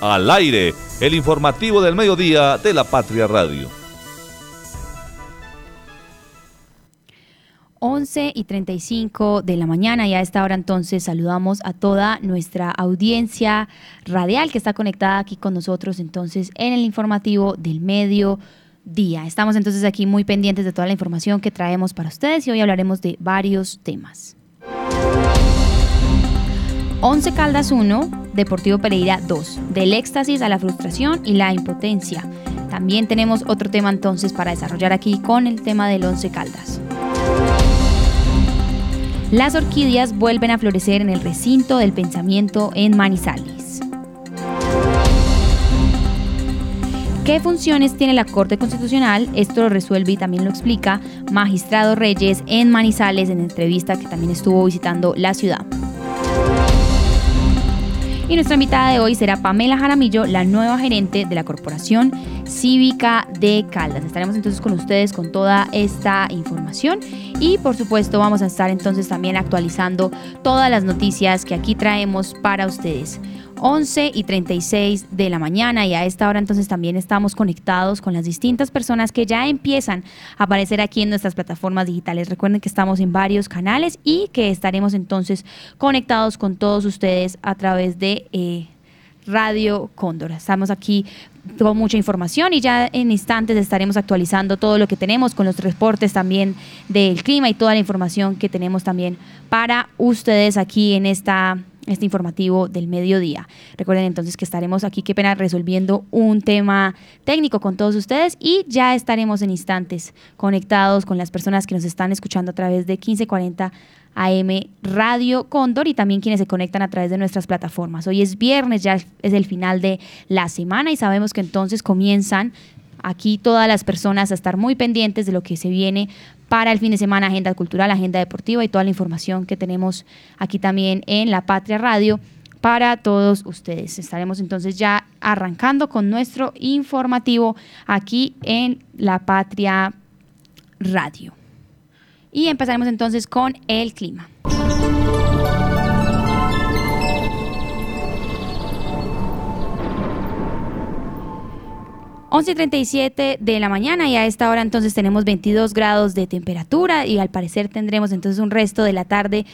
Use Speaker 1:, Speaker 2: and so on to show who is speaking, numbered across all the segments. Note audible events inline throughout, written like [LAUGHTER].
Speaker 1: Al aire, el informativo del mediodía de la Patria Radio.
Speaker 2: 11 y 35 de la mañana y a esta hora entonces saludamos a toda nuestra audiencia radial que está conectada aquí con nosotros entonces en el informativo del mediodía. Estamos entonces aquí muy pendientes de toda la información que traemos para ustedes y hoy hablaremos de varios temas. 11 Caldas 1, Deportivo Pereira 2, del éxtasis a la frustración y la impotencia. También tenemos otro tema entonces para desarrollar aquí con el tema del 11 Caldas. Las orquídeas vuelven a florecer en el recinto del pensamiento en Manizales. ¿Qué funciones tiene la Corte Constitucional? Esto lo resuelve y también lo explica Magistrado Reyes en Manizales en entrevista que también estuvo visitando la ciudad. Y nuestra invitada de hoy será Pamela Jaramillo, la nueva gerente de la Corporación Cívica de Caldas. Estaremos entonces con ustedes con toda esta información y por supuesto vamos a estar entonces también actualizando todas las noticias que aquí traemos para ustedes. 11 y 36 de la mañana y a esta hora entonces también estamos conectados con las distintas personas que ya empiezan a aparecer aquí en nuestras plataformas digitales. Recuerden que estamos en varios canales y que estaremos entonces conectados con todos ustedes a través de... Eh, Radio Cóndor. Estamos aquí con mucha información y ya en instantes estaremos actualizando todo lo que tenemos con los reportes también del clima y toda la información que tenemos también para ustedes aquí en esta este informativo del mediodía. Recuerden entonces que estaremos aquí, qué pena, resolviendo un tema técnico con todos ustedes y ya estaremos en instantes conectados con las personas que nos están escuchando a través de 1540 AM Radio Cóndor y también quienes se conectan a través de nuestras plataformas. Hoy es viernes, ya es el final de la semana y sabemos que entonces comienzan aquí todas las personas a estar muy pendientes de lo que se viene para el fin de semana, agenda cultural, agenda deportiva y toda la información que tenemos aquí también en La Patria Radio para todos ustedes. Estaremos entonces ya arrancando con nuestro informativo aquí en La Patria Radio. Y empezaremos entonces con el clima. 11.37 de la mañana y a esta hora entonces tenemos 22 grados de temperatura y al parecer tendremos entonces un resto de la tarde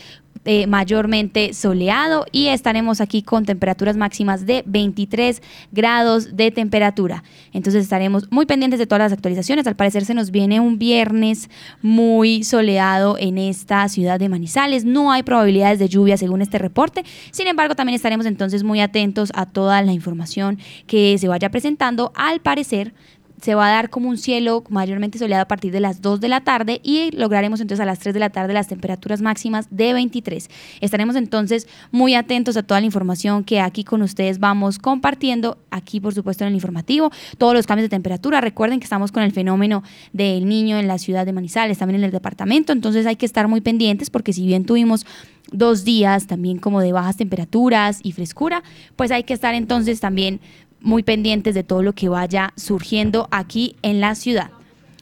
Speaker 2: eh, mayormente soleado y estaremos aquí con temperaturas máximas de 23 grados de temperatura. Entonces estaremos muy pendientes de todas las actualizaciones. Al parecer se nos viene un viernes muy soleado en esta ciudad de Manizales. No hay probabilidades de lluvia según este reporte. Sin embargo, también estaremos entonces muy atentos a toda la información que se vaya presentando. Al parecer se va a dar como un cielo mayormente soleado a partir de las 2 de la tarde y lograremos entonces a las 3 de la tarde las temperaturas máximas de 23. Estaremos entonces muy atentos a toda la información que aquí con ustedes vamos compartiendo, aquí por supuesto en el informativo, todos los cambios de temperatura. Recuerden que estamos con el fenómeno del niño en la ciudad de Manizales, también en el departamento, entonces hay que estar muy pendientes porque si bien tuvimos dos días también como de bajas temperaturas y frescura, pues hay que estar entonces también muy pendientes de todo lo que vaya surgiendo aquí en la ciudad.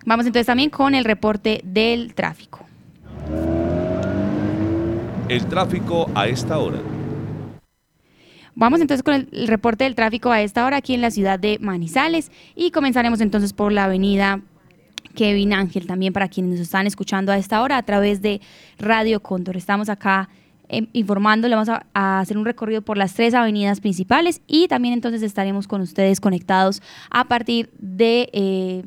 Speaker 2: Vamos entonces también con el reporte del tráfico.
Speaker 1: El tráfico a esta hora.
Speaker 2: Vamos entonces con el, reporte del tráfico a esta hora aquí en la ciudad de Manizales y comenzaremos entonces por la avenida Kevin Ángel, también para quienes nos están escuchando a esta hora a través de Radio Cóndor. Estamos acá Em, informando, le vamos a, hacer un recorrido por las tres avenidas principales y también entonces estaremos con ustedes conectados a partir de eh,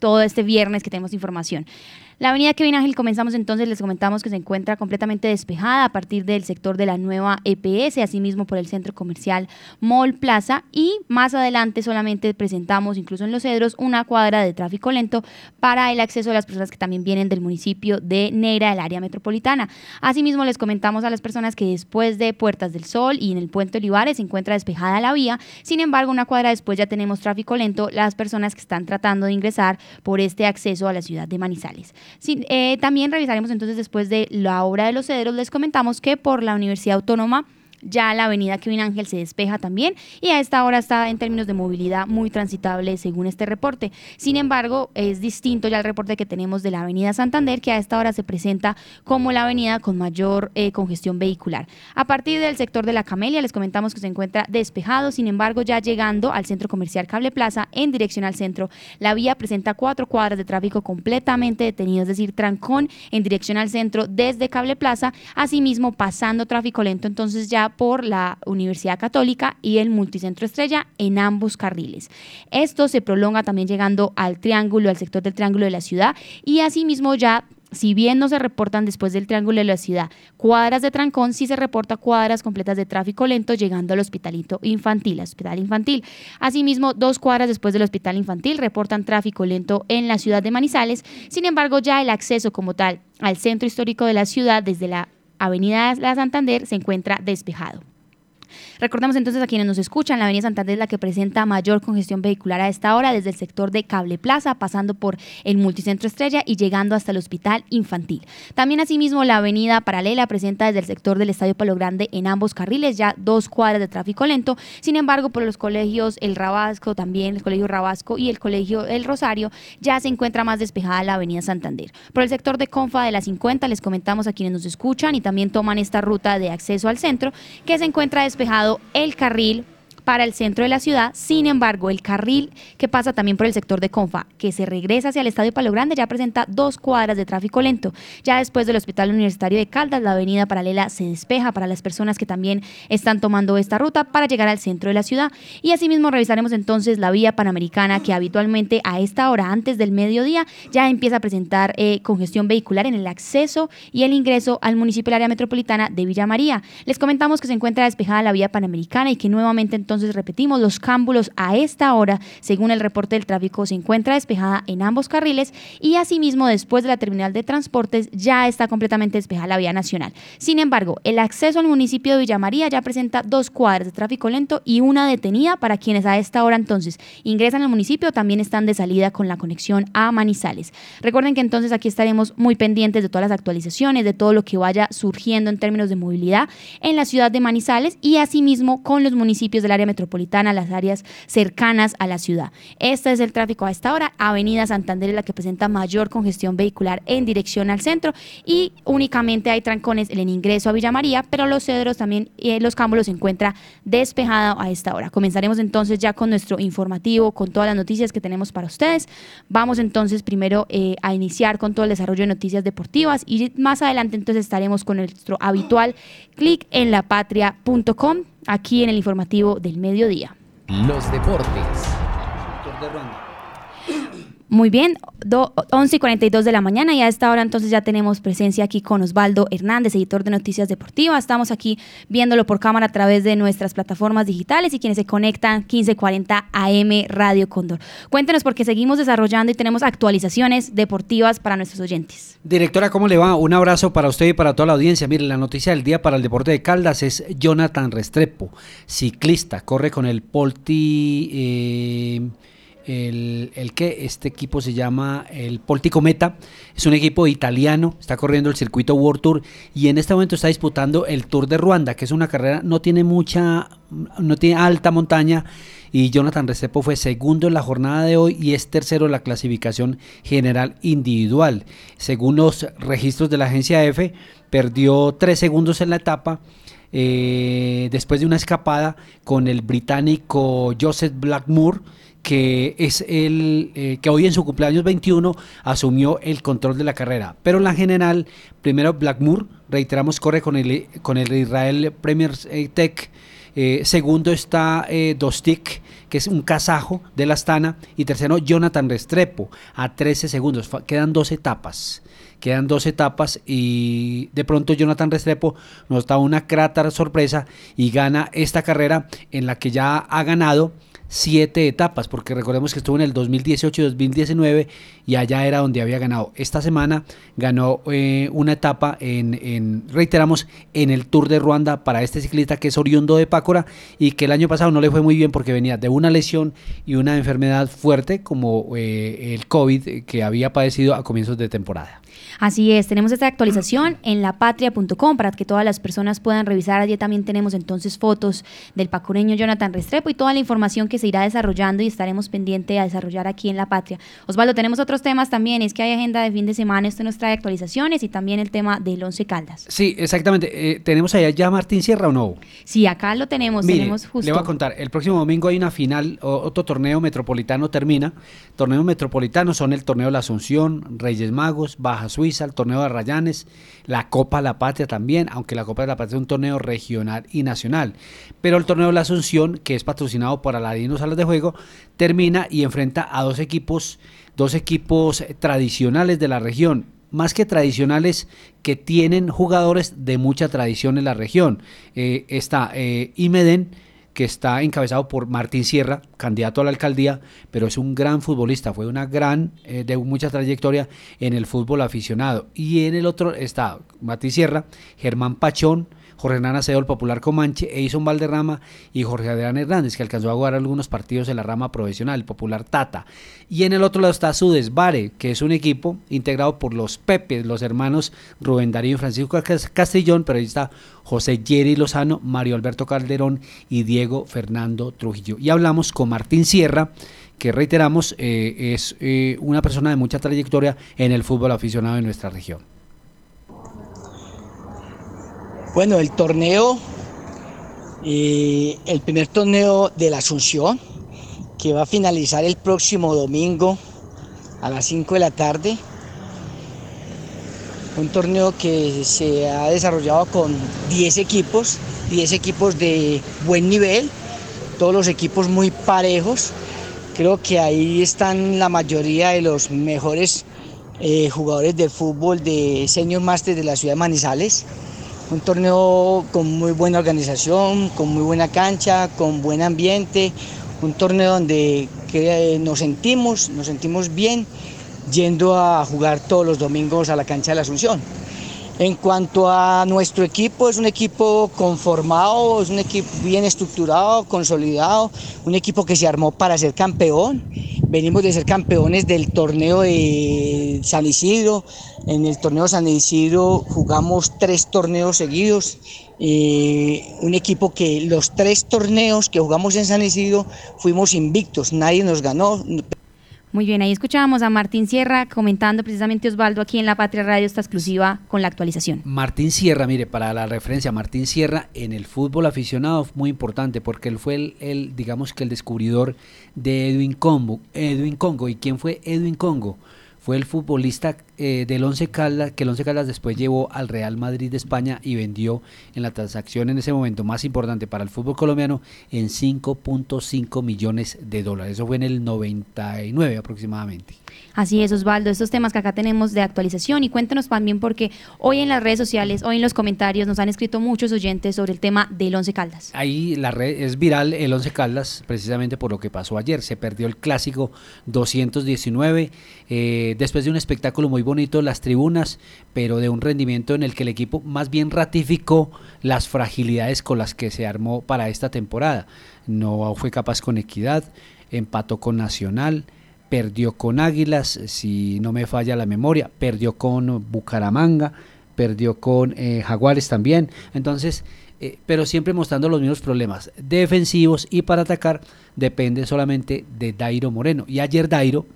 Speaker 2: todo este viernes que tenemos información. La avenida Kevin Ángel comenzamos entonces, les comentamos que se encuentra completamente despejada a partir del sector de la nueva EPS, asimismo por el centro comercial Mall Plaza y más adelante solamente presentamos, incluso en Los Cedros, una cuadra de tráfico lento para el acceso de las personas que también vienen del municipio de Neira, del área metropolitana. Asimismo les comentamos a las personas que después de Puertas del Sol y en el puente Olivares se encuentra despejada la vía, sin embargo una cuadra después ya tenemos tráfico lento las personas que están tratando de ingresar por este acceso a la ciudad de Manizales. Eh, también revisaremos entonces después de la obra de los cedros, les comentamos que por la Universidad Autónoma Ya la avenida Kevin Ángel se despeja también y a esta hora está en términos de movilidad muy transitable según este reporte. Sin embargo, es distinto ya el reporte que tenemos de la avenida Santander, que a esta hora se presenta como la avenida con mayor eh, congestión vehicular. A partir del sector de la Camelia, les comentamos que se encuentra despejado, sin embargo, ya llegando al centro comercial Cable Plaza en dirección al centro, la vía presenta cuatro cuadras de tráfico completamente detenido, es decir, trancón en dirección al centro desde Cable Plaza, asimismo pasando tráfico lento entonces ya por la Universidad Católica y el Multicentro Estrella en ambos carriles. Esto se prolonga también llegando al triángulo, al sector del triángulo de la ciudad y asimismo ya si bien no se reportan después del triángulo de la ciudad cuadras de trancón, sí se reporta cuadras completas de tráfico lento llegando al hospitalito infantil, hospital infantil. Asimismo, dos cuadras después del hospital infantil reportan tráfico lento en la ciudad de Manizales. Sin embargo, ya el acceso como tal al centro histórico de la ciudad desde la avenida La Santander se encuentra despejado. Recordamos entonces a quienes nos escuchan, la Avenida Santander es la que presenta mayor congestión vehicular a esta hora, desde el sector de Cable Plaza, pasando por el Multicentro Estrella y llegando hasta el Hospital Infantil. También asimismo la Avenida Paralela presenta desde el sector del Estadio Palo Grande en ambos carriles ya dos cuadras de tráfico lento. Sin embargo, por los colegios El Rabasco, también el Colegio Rabasco y el Colegio El Rosario, ya se encuentra más despejada la Avenida Santander. Por el sector de Confa de la 50 les comentamos a quienes nos escuchan y también toman esta ruta de acceso al centro que se encuentra despejado el carril para el centro de la ciudad. Sin embargo, el carril que pasa también por el sector de Confa, que se regresa hacia el Estadio Palo Grande, ya presenta dos cuadras de tráfico lento. Ya después del Hospital Universitario de Caldas, la avenida paralela se despeja para las personas que también están tomando esta ruta para llegar al centro de la ciudad. Y asimismo revisaremos entonces la vía panamericana que habitualmente a esta hora, antes del mediodía, ya empieza a presentar eh, congestión vehicular en el acceso y el ingreso al municipio del área metropolitana de Villa María. Les comentamos que se encuentra despejada la vía panamericana y que nuevamente entonces entonces, repetimos, los cámbulos a esta hora, según el reporte del tráfico, se encuentra despejada en ambos carriles y asimismo después de la terminal de transportes ya está completamente despejada la vía nacional. Sin embargo, el acceso al municipio de Villa María ya presenta dos cuadras de tráfico lento y una detenida para quienes a esta hora entonces ingresan al municipio, también están de salida con la conexión a Manizales. Recuerden que entonces aquí estaremos muy pendientes de todas las actualizaciones, de todo lo que vaya surgiendo en términos de movilidad en la ciudad de Manizales y asimismo con los municipios del área metropolitana, las áreas cercanas a la ciudad. Este es el tráfico a esta hora. Avenida Santander es la que presenta mayor congestión vehicular en dirección al centro y únicamente hay trancones en el ingreso a Villa María, pero los cedros también, y los cámbulos se encuentra despejado a esta hora. Comenzaremos entonces ya con nuestro informativo, con todas las noticias que tenemos para ustedes. Vamos entonces primero eh, a iniciar con todo el desarrollo de noticias deportivas y más adelante entonces estaremos con nuestro habitual clic en lapatria.com aquí en el informativo del mediodía.
Speaker 3: Los deportes.
Speaker 2: Muy bien, 11 y 42 de la mañana y a esta hora entonces ya tenemos presencia aquí con Osvaldo Hernández, editor de Noticias Deportivas. Estamos aquí viéndolo por cámara a través de nuestras plataformas digitales y quienes se conectan 1540 AM Radio Cóndor. Cuéntenos porque seguimos desarrollando y tenemos actualizaciones deportivas para nuestros oyentes.
Speaker 4: Directora, ¿cómo le va? Un abrazo para usted y para toda la audiencia. Mire, la noticia del día para el deporte de Caldas es Jonathan Restrepo, ciclista, corre con el Polti... Eh, el, el, que este equipo se llama el Poltico Meta, es un equipo italiano, está corriendo el circuito World Tour y en este momento está disputando el Tour de Ruanda, que es una carrera, no tiene mucha, no tiene alta montaña y Jonathan Restrepo fue segundo en la jornada de hoy y es tercero en la clasificación general individual. Según los registros de la agencia F, perdió tres segundos en la etapa. Eh, después de una escapada con el británico Joseph Blackmore, que es el eh, que hoy en su cumpleaños 21 asumió el control de la carrera. Pero en la general, primero Blackmore, reiteramos, corre con el, con el Israel Premier Tech. Eh, segundo está eh, Dostik, que es un kazajo de la Astana. Y tercero, Jonathan Restrepo, a 13 segundos. Quedan dos etapas. Quedan dos etapas y de pronto Jonathan Restrepo nos da una crata sorpresa y gana esta carrera en la que ya ha ganado siete etapas, porque recordemos que estuvo en el 2018 y 2019 y allá era donde había ganado. Esta semana ganó eh, una etapa en, en, reiteramos, en el Tour de Ruanda para este ciclista que es oriundo de Pácora y que el año pasado no le fue muy bien porque venía de una lesión y una enfermedad fuerte como eh, el COVID que había padecido a comienzos de temporada.
Speaker 2: Así es, tenemos esta actualización en lapatria.com para que todas las personas puedan revisar. Allí también tenemos entonces fotos del pacureño Jonathan Restrepo y toda la información que se irá desarrollando y estaremos pendientes a desarrollar aquí en La Patria. Osvaldo, tenemos otros temas también, es que hay agenda de fin de semana, esto nos trae actualizaciones y también el tema del Once Caldas.
Speaker 4: Sí, exactamente. Eh, ¿Tenemos allá ya Martín Sierra o no?
Speaker 2: Sí, acá lo tenemos, tenemos justo.
Speaker 4: Le voy a contar, el próximo domingo hay una final, otro torneo metropolitano termina. Torneos metropolitanos son el torneo de la Asunción, Reyes Magos, Baja Suiza, el torneo de Rayanes, la Copa La Patria también, aunque la Copa de la Patria es un torneo regional y nacional. Pero el torneo de la Asunción, que es patrocinado por Aladino Salas de Juego, termina y enfrenta a dos equipos, dos equipos tradicionales de la región más que tradicionales que tienen jugadores de mucha tradición en la región. Eh, está eh, que está encabezado por Martín Sierra, candidato a la alcaldía, pero es un gran futbolista, fue una gran, eh, de mucha trayectoria en el fútbol aficionado. Y en el otro está Martín Sierra, Germán Pachón, Jorge Hernán Acedo, el popular Comanche, Eison Valderrama y Jorge Adrián Hernández, que alcanzó a jugar algunos partidos en la rama profesional, el popular Tata. Y en el otro lado está Sudesbare, que es un equipo integrado por los Pepes, los hermanos Rubén Darío y Francisco Castellón, pero ahí está José Jerry Lozano, Mario Alberto Calderón y Diego Fernando Trujillo. Y hablamos con Martín Sierra, que reiteramos eh, es eh, una persona de mucha trayectoria en el fútbol aficionado de nuestra región.
Speaker 5: Bueno, el torneo, eh, el primer torneo de la Asunción, que va a finalizar el próximo domingo a las 5 de la tarde. Un torneo que se ha desarrollado con 10 equipos, 10 equipos de buen nivel, todos los equipos muy parejos. Creo que ahí están la mayoría de los mejores eh, jugadores de fútbol de Senior Master de la ciudad de Manizales un torneo con muy buena organización, con muy buena cancha, con buen ambiente, un torneo donde eh, nos sentimos, nos sentimos bien yendo a jugar todos los domingos a la cancha de la Asunción. En cuanto a nuestro equipo, es un equipo conformado, es un equipo bien estructurado, consolidado, un equipo que se armó para ser campeón. Venimos de ser campeones del torneo de San Isidro. En el torneo San Isidro jugamos tres torneos seguidos. Eh, un equipo que los tres torneos que jugamos en San Isidro fuimos invictos, nadie nos ganó.
Speaker 2: Muy bien, ahí escuchábamos a Martín Sierra comentando precisamente Osvaldo aquí en La Patria Radio esta exclusiva con la actualización.
Speaker 4: Martín Sierra, mire, para la referencia, Martín Sierra en el fútbol aficionado muy importante porque él fue el, digamos que el descubridor de Edwin Congo, Edwin Congo. ¿Y quién fue Edwin Congo? Fue el futbolista eh, del Once Caldas, que el Once Caldas después llevó al Real Madrid de España y vendió en la transacción en ese momento más importante para el fútbol colombiano en 5.5 millones de dólares. Eso fue en el 99 aproximadamente.
Speaker 2: Así es, Osvaldo, estos temas que acá tenemos de actualización y cuéntanos también porque hoy en las redes sociales, hoy en los comentarios nos han escrito muchos oyentes sobre el tema del Once Caldas.
Speaker 4: Ahí la red es viral el Once Caldas precisamente por lo que pasó ayer. Se perdió el clásico 219 eh, después de un espectáculo muy bonito las tribunas, pero de un rendimiento en el que el equipo más bien ratificó las fragilidades con las que se armó para esta temporada. No fue capaz con equidad, empató con Nacional, perdió con Águilas, si no me falla la memoria, perdió con Bucaramanga, perdió con eh, Jaguares también. Entonces, eh, pero siempre mostrando los mismos problemas defensivos y para atacar depende solamente de Dairo Moreno. Y ayer Dairo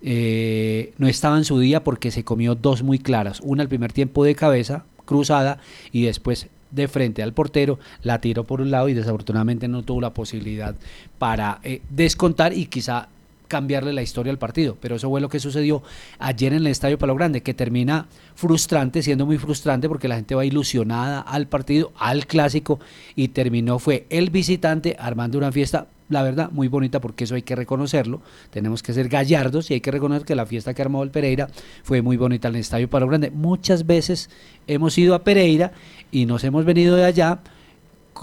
Speaker 4: eh, no estaba en su día porque se comió dos muy claras. Una al primer tiempo de cabeza, cruzada, y después de frente al portero, la tiró por un lado y desafortunadamente no tuvo la posibilidad para descontar y quizá cambiarle la historia al partido. Pero eso fue lo que sucedió ayer en el Estadio Palo Grande, que termina frustrante, siendo muy frustrante porque la gente va ilusionada al partido, al clásico, y terminó, fue el visitante armando una fiesta la verdad, muy bonita porque eso hay que reconocerlo. Tenemos que ser gallardos y hay que reconocer que la fiesta que armó el Pereira fue muy bonita en el Estadio Palo Grande. Muchas veces hemos ido a Pereira y nos hemos venido de allá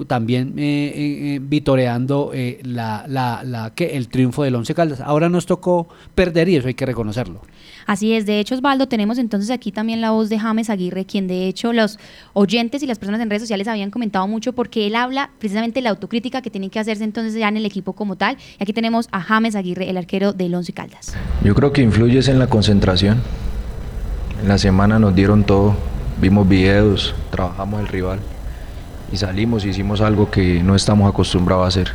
Speaker 4: también eh, eh, vitoreando la, la, la, que el triunfo del Once Caldas. Ahora nos tocó perder y eso hay que reconocerlo.
Speaker 2: Así es, de hecho Osvaldo, tenemos entonces aquí también la voz de James Aguirre, quien de hecho los oyentes y las personas en redes sociales habían comentado mucho porque él habla precisamente de la autocrítica que tiene que hacerse entonces ya en el equipo como tal. Y aquí tenemos a James Aguirre, el arquero del Once Caldas.
Speaker 6: Yo creo que influye en la concentración. En la semana nos dieron todo, vimos videos, trabajamos el rival salimos y hicimos algo que no estamos acostumbrados a hacer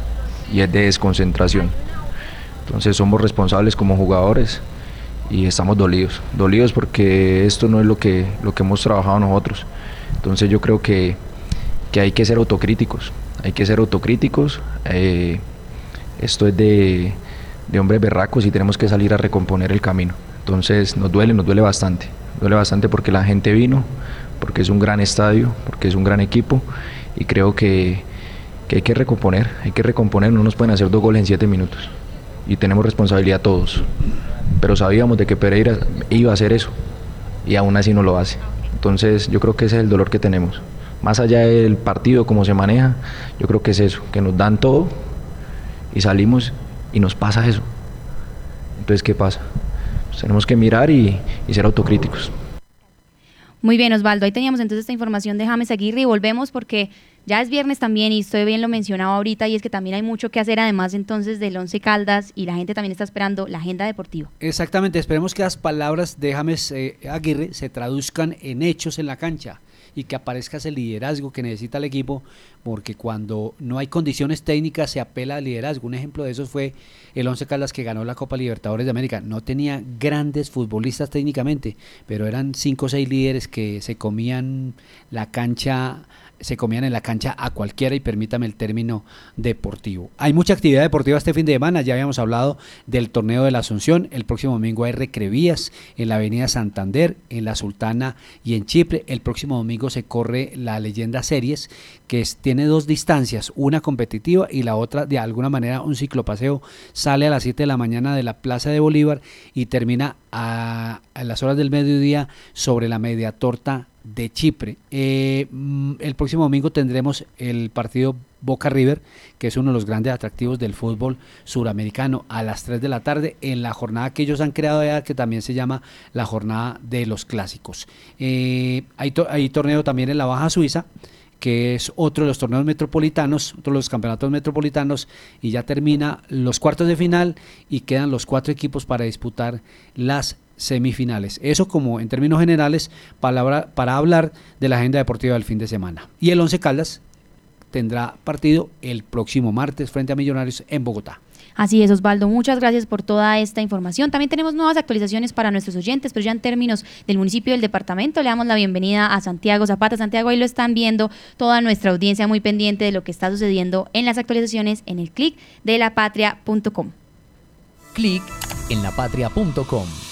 Speaker 6: y es de desconcentración. Entonces somos responsables como jugadores y estamos dolidos, dolidos porque esto no es lo que, lo que hemos trabajado nosotros. Entonces yo creo que, hay que ser autocríticos, hay que ser autocríticos. Eh, esto es de, de hombres berracos y tenemos que salir a recomponer el camino. Entonces nos duele, nos duele bastante, duele bastante porque la gente vino, porque es un gran estadio, porque es un gran equipo y creo que, que hay que recomponer, hay que recomponer, no nos pueden hacer dos goles en siete minutos y tenemos responsabilidad todos pero sabíamos de que Pereira iba a hacer eso y aún así no lo hace. Entonces yo creo que ese es el dolor que tenemos. Más allá del partido, cómo se maneja, yo creo que es eso, que nos dan todo y salimos y nos pasa eso. Entonces, ¿qué pasa? Pues tenemos que mirar y, y ser autocríticos.
Speaker 2: Muy bien, Osvaldo. Ahí teníamos entonces esta información de James Aguirre y volvemos porque ya es viernes también y estoy bien lo mencionado ahorita y es que también hay mucho que hacer además entonces del Once Caldas y la gente también está esperando la agenda deportiva.
Speaker 4: Exactamente, esperemos que las palabras de James eh, Aguirre se traduzcan en hechos en la cancha y que aparezca ese liderazgo que necesita el equipo, porque cuando no hay condiciones técnicas se apela al liderazgo. Un ejemplo de eso fue el Once Caldas que ganó la Copa Libertadores de América. No tenía grandes futbolistas técnicamente, pero eran cinco o seis líderes que se comían la cancha se comían en la cancha a cualquiera y permítame el término deportivo. Hay mucha actividad deportiva este fin de semana, ya habíamos hablado del torneo de la Asunción, el próximo domingo hay recrevías en la avenida Santander, en la Sultana y en Chipre, el próximo domingo se corre la leyenda series que tiene dos distancias, una competitiva y la otra de alguna manera un ciclopaseo, sale a las 7 de la mañana de la Plaza de Bolívar y termina a, a las horas del mediodía sobre la media torta de Chipre. Eh, mm, el próximo domingo tendremos el partido Boca River, que es uno de los grandes atractivos del fútbol suramericano, a las 3 de la tarde, en la jornada que ellos han creado ya, que también se llama la jornada de los clásicos. Eh, hay, hay torneo también en la Baja Suiza que es otro de los torneos metropolitanos, otro de los campeonatos metropolitanos, y ya termina los cuartos de final y quedan los cuatro equipos para disputar las semifinales. Eso como en términos generales para, para hablar de la agenda deportiva del fin de semana. Y el Once Caldas tendrá partido el próximo martes frente a Millonarios en Bogotá.
Speaker 2: Así es, Osvaldo. Muchas gracias por toda esta información. También tenemos nuevas actualizaciones para nuestros oyentes, pero ya en términos del municipio y del departamento, le damos la bienvenida a Santiago Zapata. Santiago, ahí lo están viendo toda nuestra audiencia muy pendiente de lo que está sucediendo en las actualizaciones en el clic de lapatria.com.
Speaker 3: Clic en lapatria.com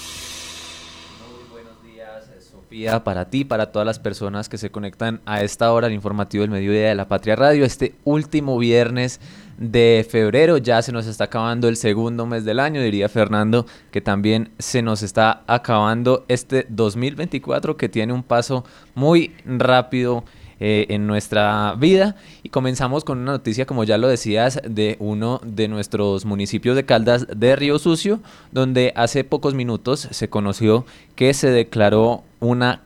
Speaker 7: para ti, para todas las personas que se conectan a esta hora al informativo del mediodía de la Patria Radio. Este último viernes de febrero ya se nos está acabando el segundo mes del año, diría Fernando, que también se nos está acabando este 2024 que tiene un paso muy rápido eh, en nuestra vida. Y comenzamos con una noticia, como ya lo decías, de uno de nuestros municipios de Caldas de Río Sucio, donde hace pocos minutos se conoció que se declaró una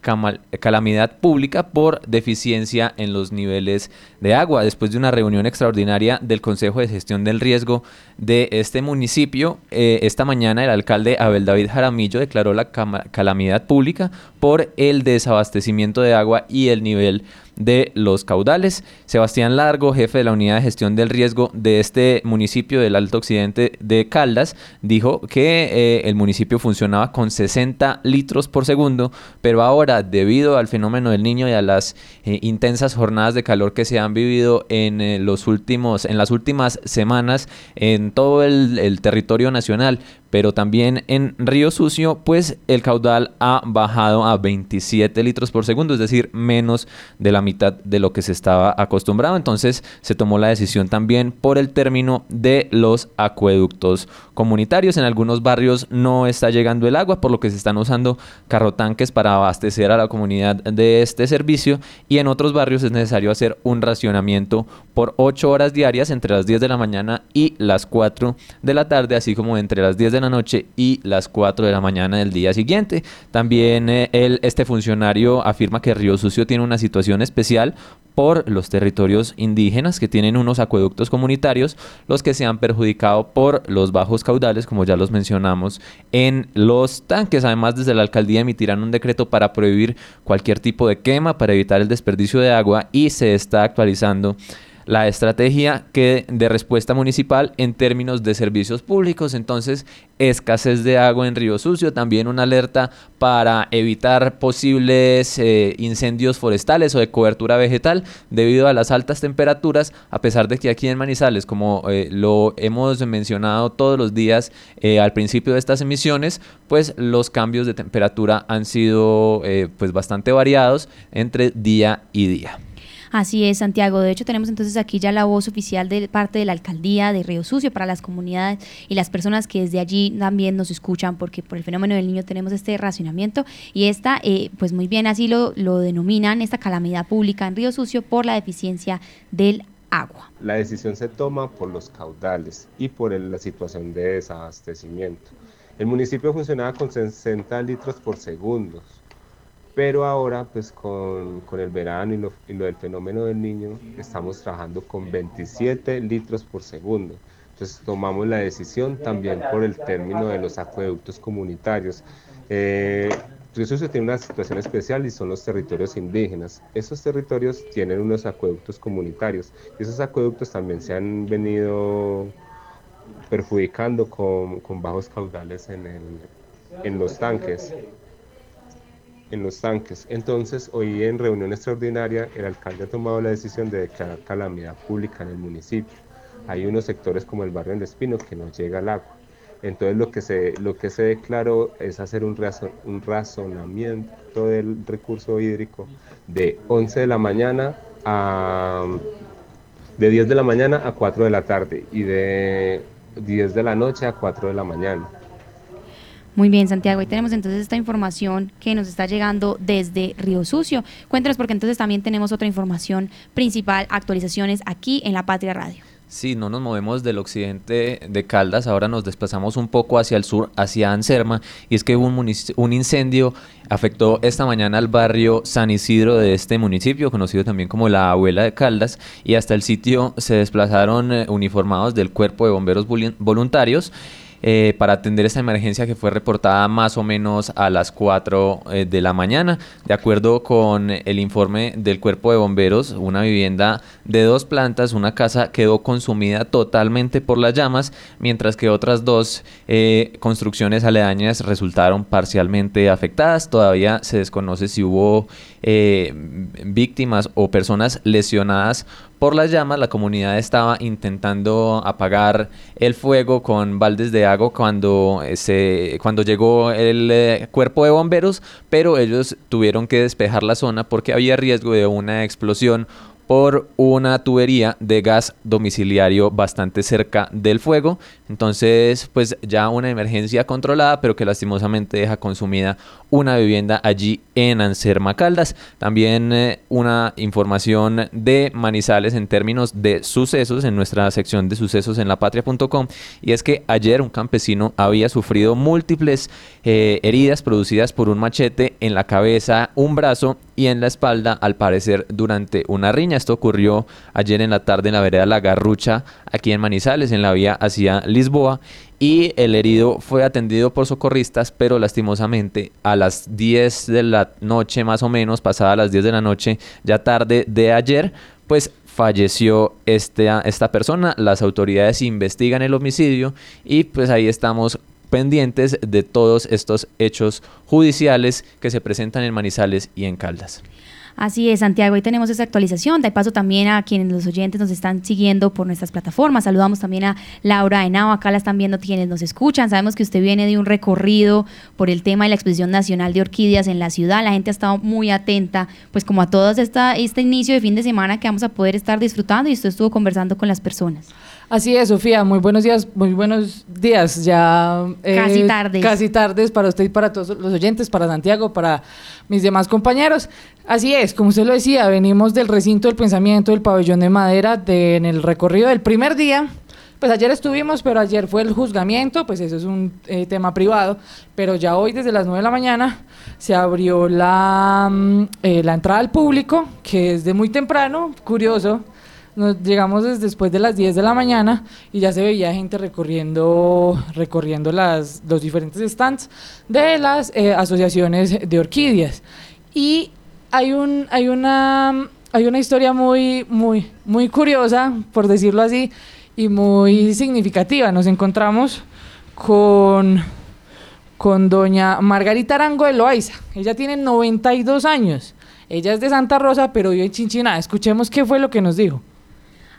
Speaker 7: calamidad pública por deficiencia en los niveles de agua. Después de una reunión extraordinaria del Consejo de Gestión del Riesgo de este municipio, eh, esta mañana el alcalde Abel David Jaramillo declaró la calamidad pública por el desabastecimiento de agua y el nivel de los caudales. Sebastián Largo, jefe de la unidad de gestión del riesgo de este municipio del Alto Occidente de Caldas, dijo que eh, el municipio funcionaba con 60 litros por segundo, pero ahora debido al fenómeno del niño y a las eh, intensas jornadas de calor que se han vivido en eh, los últimos en las últimas semanas en todo el, el territorio nacional, pero también en Río Sucio, pues el caudal ha bajado a 27 litros por segundo, es decir, menos de la mitad de lo que se estaba acostumbrado. Entonces se tomó la decisión también por el término de los acueductos comunitarios. En algunos barrios no está llegando el agua, por lo que se están usando carrotanques para abastecer a la comunidad de este servicio y en otros barrios es necesario hacer un racionamiento por 8 horas diarias entre las 10 de la mañana y las 4 de la tarde, así como entre las 10 de la noche y las 4 de la mañana del día siguiente. También eh, este funcionario afirma que Río Sucio tiene una situación especial por los territorios indígenas que tienen unos acueductos comunitarios, los que se han perjudicado por los bajos caudales, como ya los mencionamos, en los tanques. Además, desde la alcaldía emitirán un decreto para prohibir cualquier tipo de quema, para evitar el desperdicio de agua y se está actualizando la estrategia que de respuesta municipal en términos de servicios públicos. Entonces, escasez de agua en Río Sucio, también una alerta para evitar posibles eh, incendios forestales o de cobertura vegetal debido a las altas temperaturas, a pesar de que aquí en Manizales, como eh, lo hemos mencionado todos los días eh, al principio de estas emisiones, pues los cambios de temperatura han sido pues bastante variados entre día y día.
Speaker 2: Así es, Santiago. De hecho, tenemos entonces aquí ya la voz oficial de parte de la alcaldía de Río Sucio para las comunidades y las personas que desde allí también nos escuchan, porque por el fenómeno del niño tenemos este racionamiento y esta, eh, pues muy bien, así lo, lo denominan, esta calamidad pública en Río Sucio por la deficiencia del agua.
Speaker 8: La decisión se toma por los caudales y por la situación de desabastecimiento. El municipio funcionaba con 60 litros por segundo pero ahora, pues con, con el verano y lo, y lo, del fenómeno del niño, estamos trabajando con 27 litros por segundo. Entonces tomamos la decisión también por el término de los acueductos comunitarios. Eh, eso tiene una situación especial y son los territorios indígenas. Esos territorios tienen unos acueductos comunitarios esos acueductos también se han venido perjudicando con, con bajos caudales en, el, en los tanques en los tanques. Entonces, hoy en reunión extraordinaria, el alcalde ha tomado la decisión de declarar calamidad pública en el municipio. Hay unos sectores como el barrio del Espino que no llega el agua. Entonces, lo que se, lo que se declaró es hacer un, un razonamiento del recurso hídrico de 11 de la mañana a de 10 de la mañana a 4 de la tarde y de 10 de la noche a 4 de la mañana.
Speaker 2: Muy bien, Santiago. Y tenemos entonces esta información que nos está llegando desde Río Sucio. Cuéntanos porque entonces también tenemos otra información principal, actualizaciones aquí en La Patria Radio.
Speaker 7: Sí, no nos movemos del occidente de Caldas, ahora nos desplazamos un poco hacia el sur, hacia Anserma, y es que un, un incendio afectó esta mañana al barrio San Isidro de este municipio, conocido también como la Abuela de Caldas, y hasta el sitio se desplazaron eh, uniformados del Cuerpo de Bomberos Voluntarios eh, para atender esta emergencia que fue reportada más o menos a las 4 eh, de la mañana. De acuerdo con el informe del cuerpo de bomberos, una vivienda de dos plantas, una casa quedó consumida totalmente por las llamas, mientras que otras dos eh, construcciones aledañas resultaron parcialmente afectadas. Todavía se desconoce si hubo víctimas o personas lesionadas por las llamas, la comunidad estaba intentando apagar el fuego con baldes de agua cuando, eh, se, cuando llegó el eh, cuerpo de bomberos, pero ellos tuvieron que despejar la zona porque había riesgo de una explosión por una tubería de gas domiciliario bastante cerca del fuego. Entonces, pues ya una emergencia controlada, pero que lastimosamente deja consumida una vivienda allí en Anserma Caldas. También eh, una información de Manizales en términos de sucesos en nuestra sección de sucesos en lapatria.com y es que ayer un campesino había sufrido múltiples eh, heridas producidas por un machete en la cabeza, un brazo y en la espalda, al parecer durante una riña. Esto ocurrió ayer en la tarde en la vereda La Garrucha, aquí en Manizales, en la vía hacia Lisboa. Y el herido fue atendido por socorristas, pero lastimosamente a las 10 de la noche más o menos, pasada las 10 de la noche, ya tarde de ayer, pues falleció esta, esta persona. Las autoridades investigan el homicidio y pues ahí estamos pendientes de todos estos hechos judiciales que se presentan en Manizales y en Caldas.
Speaker 2: Así es, Santiago, ahí tenemos esa actualización. De paso también a quienes los oyentes nos están siguiendo por nuestras plataformas. Saludamos también a Laura Henao, acá la están viendo quienes nos escuchan. Sabemos que usted viene de un recorrido por el tema de la Exposición Nacional de Orquídeas en la ciudad. La gente ha estado muy atenta, pues como a todo este inicio de fin de semana que vamos a poder estar disfrutando y usted estuvo conversando con las personas.
Speaker 9: Así es, Sofía, muy buenos días, muy buenos días, ya
Speaker 2: eh, casi tardes.
Speaker 9: Casi tardes para usted y para todos los oyentes, para Santiago, para mis demás compañeros. Así es, como usted lo decía, venimos del recinto del pensamiento del pabellón de madera de, en el recorrido del primer día. Pues ayer estuvimos, pero ayer fue el juzgamiento, pues eso es un eh, tema privado, pero ya hoy desde las 9 de la mañana se abrió la, mm, eh, la entrada al público, que es de muy temprano, curioso, nos llegamos después de las 10 de la mañana y ya se veía gente recorriendo, recorriendo las, los diferentes stands de las eh, asociaciones de orquídeas. Y hay, un, hay, una, hay una historia muy, muy, muy curiosa, por decirlo así, y muy significativa. Nos encontramos con, con doña Margarita Arango de Loaiza. Ella tiene 92 años. Ella es de Santa Rosa, pero vive en Chinchiná. Escuchemos qué fue lo que nos dijo.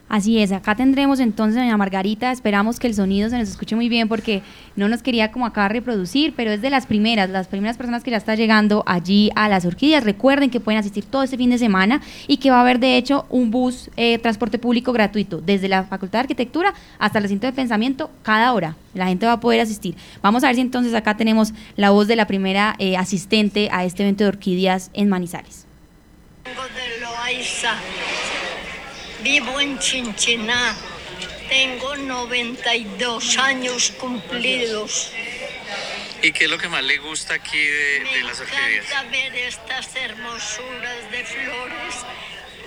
Speaker 2: Así es, acá tendremos entonces doña Margarita, esperamos que el sonido se nos escuche muy bien porque no nos quería como acá reproducir, pero es de las primeras, las primeras personas que ya está llegando allí a las orquídeas. Recuerden que pueden asistir todo este fin de semana y que va a haber de hecho un bus eh, transporte público gratuito desde la Facultad de Arquitectura hasta el recinto de pensamiento cada hora. La gente va a poder asistir. Vamos a ver si entonces acá tenemos la voz de la primera eh, asistente a este evento de orquídeas en Manizales.
Speaker 10: Vivo en Chinchiná. Tengo 92 años cumplidos.
Speaker 11: ¿Y qué es lo que más le gusta aquí de, de las orquídeas?
Speaker 10: Me encanta ver estas hermosuras de flores.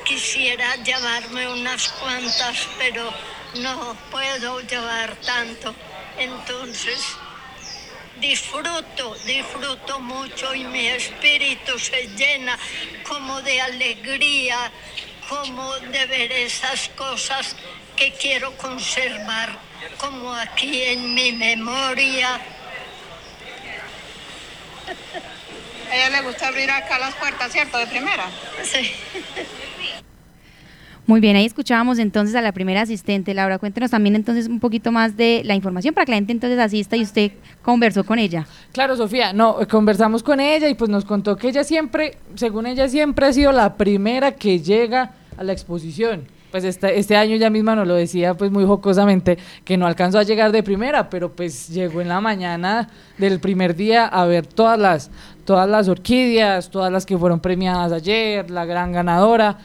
Speaker 10: Quisiera llevarme unas cuantas, pero no puedo llevar tanto. Entonces, disfruto, disfruto mucho y mi espíritu se llena como de alegría, como de ver esas cosas que quiero conservar, como aquí en mi memoria.
Speaker 12: A ella le gusta abrir acá las puertas, ¿cierto? De primera.
Speaker 10: Sí.
Speaker 2: Muy bien, ahí escuchábamos entonces a la primera asistente. Laura, cuéntenos también entonces un poquito más de la información para que la gente entonces asista y usted conversó con ella.
Speaker 9: Claro, Sofía, no, conversamos con ella y pues nos contó que ella siempre, según ella, siempre ha sido la primera que llega a la exposición. Pues este, este año ya misma nos lo decía pues muy jocosamente que no alcanzó a llegar de primera, pero pues llegó en la mañana del primer día a ver todas las, todas las orquídeas, todas las que fueron premiadas ayer, la gran ganadora.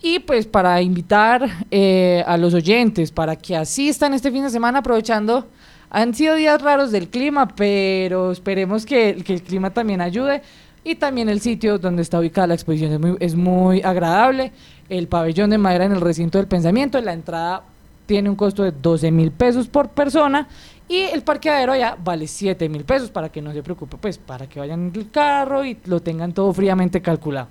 Speaker 9: Y pues para invitar eh, a los oyentes para que asistan este fin de semana aprovechando, han sido días raros del clima, pero esperemos que, que el clima también ayude. Y también el sitio donde está ubicada la exposición es muy, es muy agradable. El pabellón de madera en el recinto del pensamiento, la entrada tiene un costo de 12 mil pesos por persona y el parqueadero allá vale 7 mil pesos para que no se preocupe, pues para que vayan el carro y lo tengan todo fríamente calculado.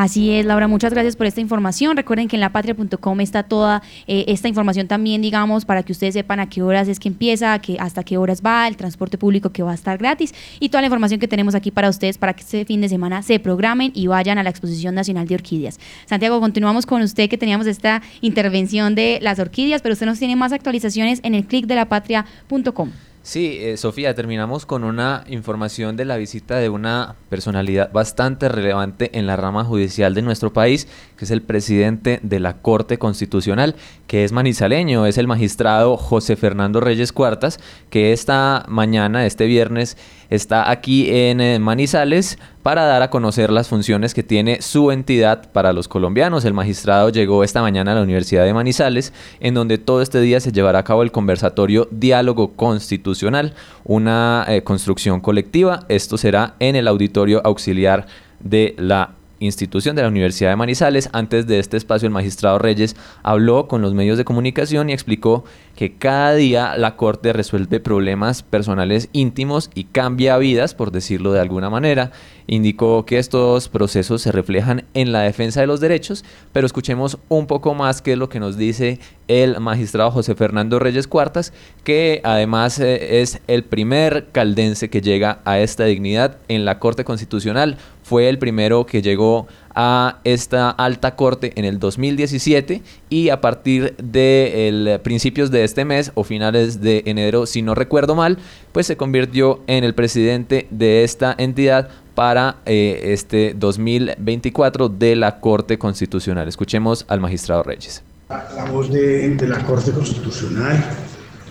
Speaker 2: Así es, Laura, muchas gracias por esta información. Recuerden que en lapatria.com está toda eh, esta información también, digamos, para que ustedes sepan a qué horas es que empieza, que hasta qué horas va, el transporte público que va a estar gratis y toda la información que tenemos aquí para ustedes para que este fin de semana se programen y vayan a la Exposición Nacional de Orquídeas. Santiago, continuamos con usted que teníamos esta intervención de las orquídeas, pero usted nos tiene más actualizaciones en el clic de lapatria.com.
Speaker 7: Sí, eh, Sofía, terminamos con una información de la visita de una personalidad bastante relevante en la rama judicial de nuestro país, que es el presidente de la Corte Constitucional, que es manizaleño, es el magistrado José Fernando Reyes Cuartas, que esta mañana, este viernes, está aquí en eh, Manizales para dar a conocer las funciones que tiene su entidad para los colombianos. El magistrado llegó esta mañana a la Universidad de Manizales, en donde todo este día se llevará a cabo el conversatorio Diálogo Constitucional, una eh, construcción colectiva. Esto será en el auditorio auxiliar de la institución de la Universidad de Manizales. Antes de este espacio, el magistrado Reyes habló con los medios de comunicación y explicó que cada día la Corte resuelve problemas personales íntimos y cambia vidas, por decirlo de alguna manera. Indicó que estos procesos se reflejan en la defensa de los derechos, pero escuchemos un poco más qué es lo que nos dice el magistrado José Fernando Reyes Cuartas, que además eh, es el primer caldense que llega a esta dignidad en la Corte Constitucional. Fue el primero que llegó a esta alta corte en el 2017 y a partir de principios de este mes o finales de enero, si no recuerdo mal, pues se convirtió en el presidente de esta entidad para eh, este 2024 de la Corte Constitucional. Escuchemos al magistrado Reyes.
Speaker 13: La voz de, la Corte Constitucional.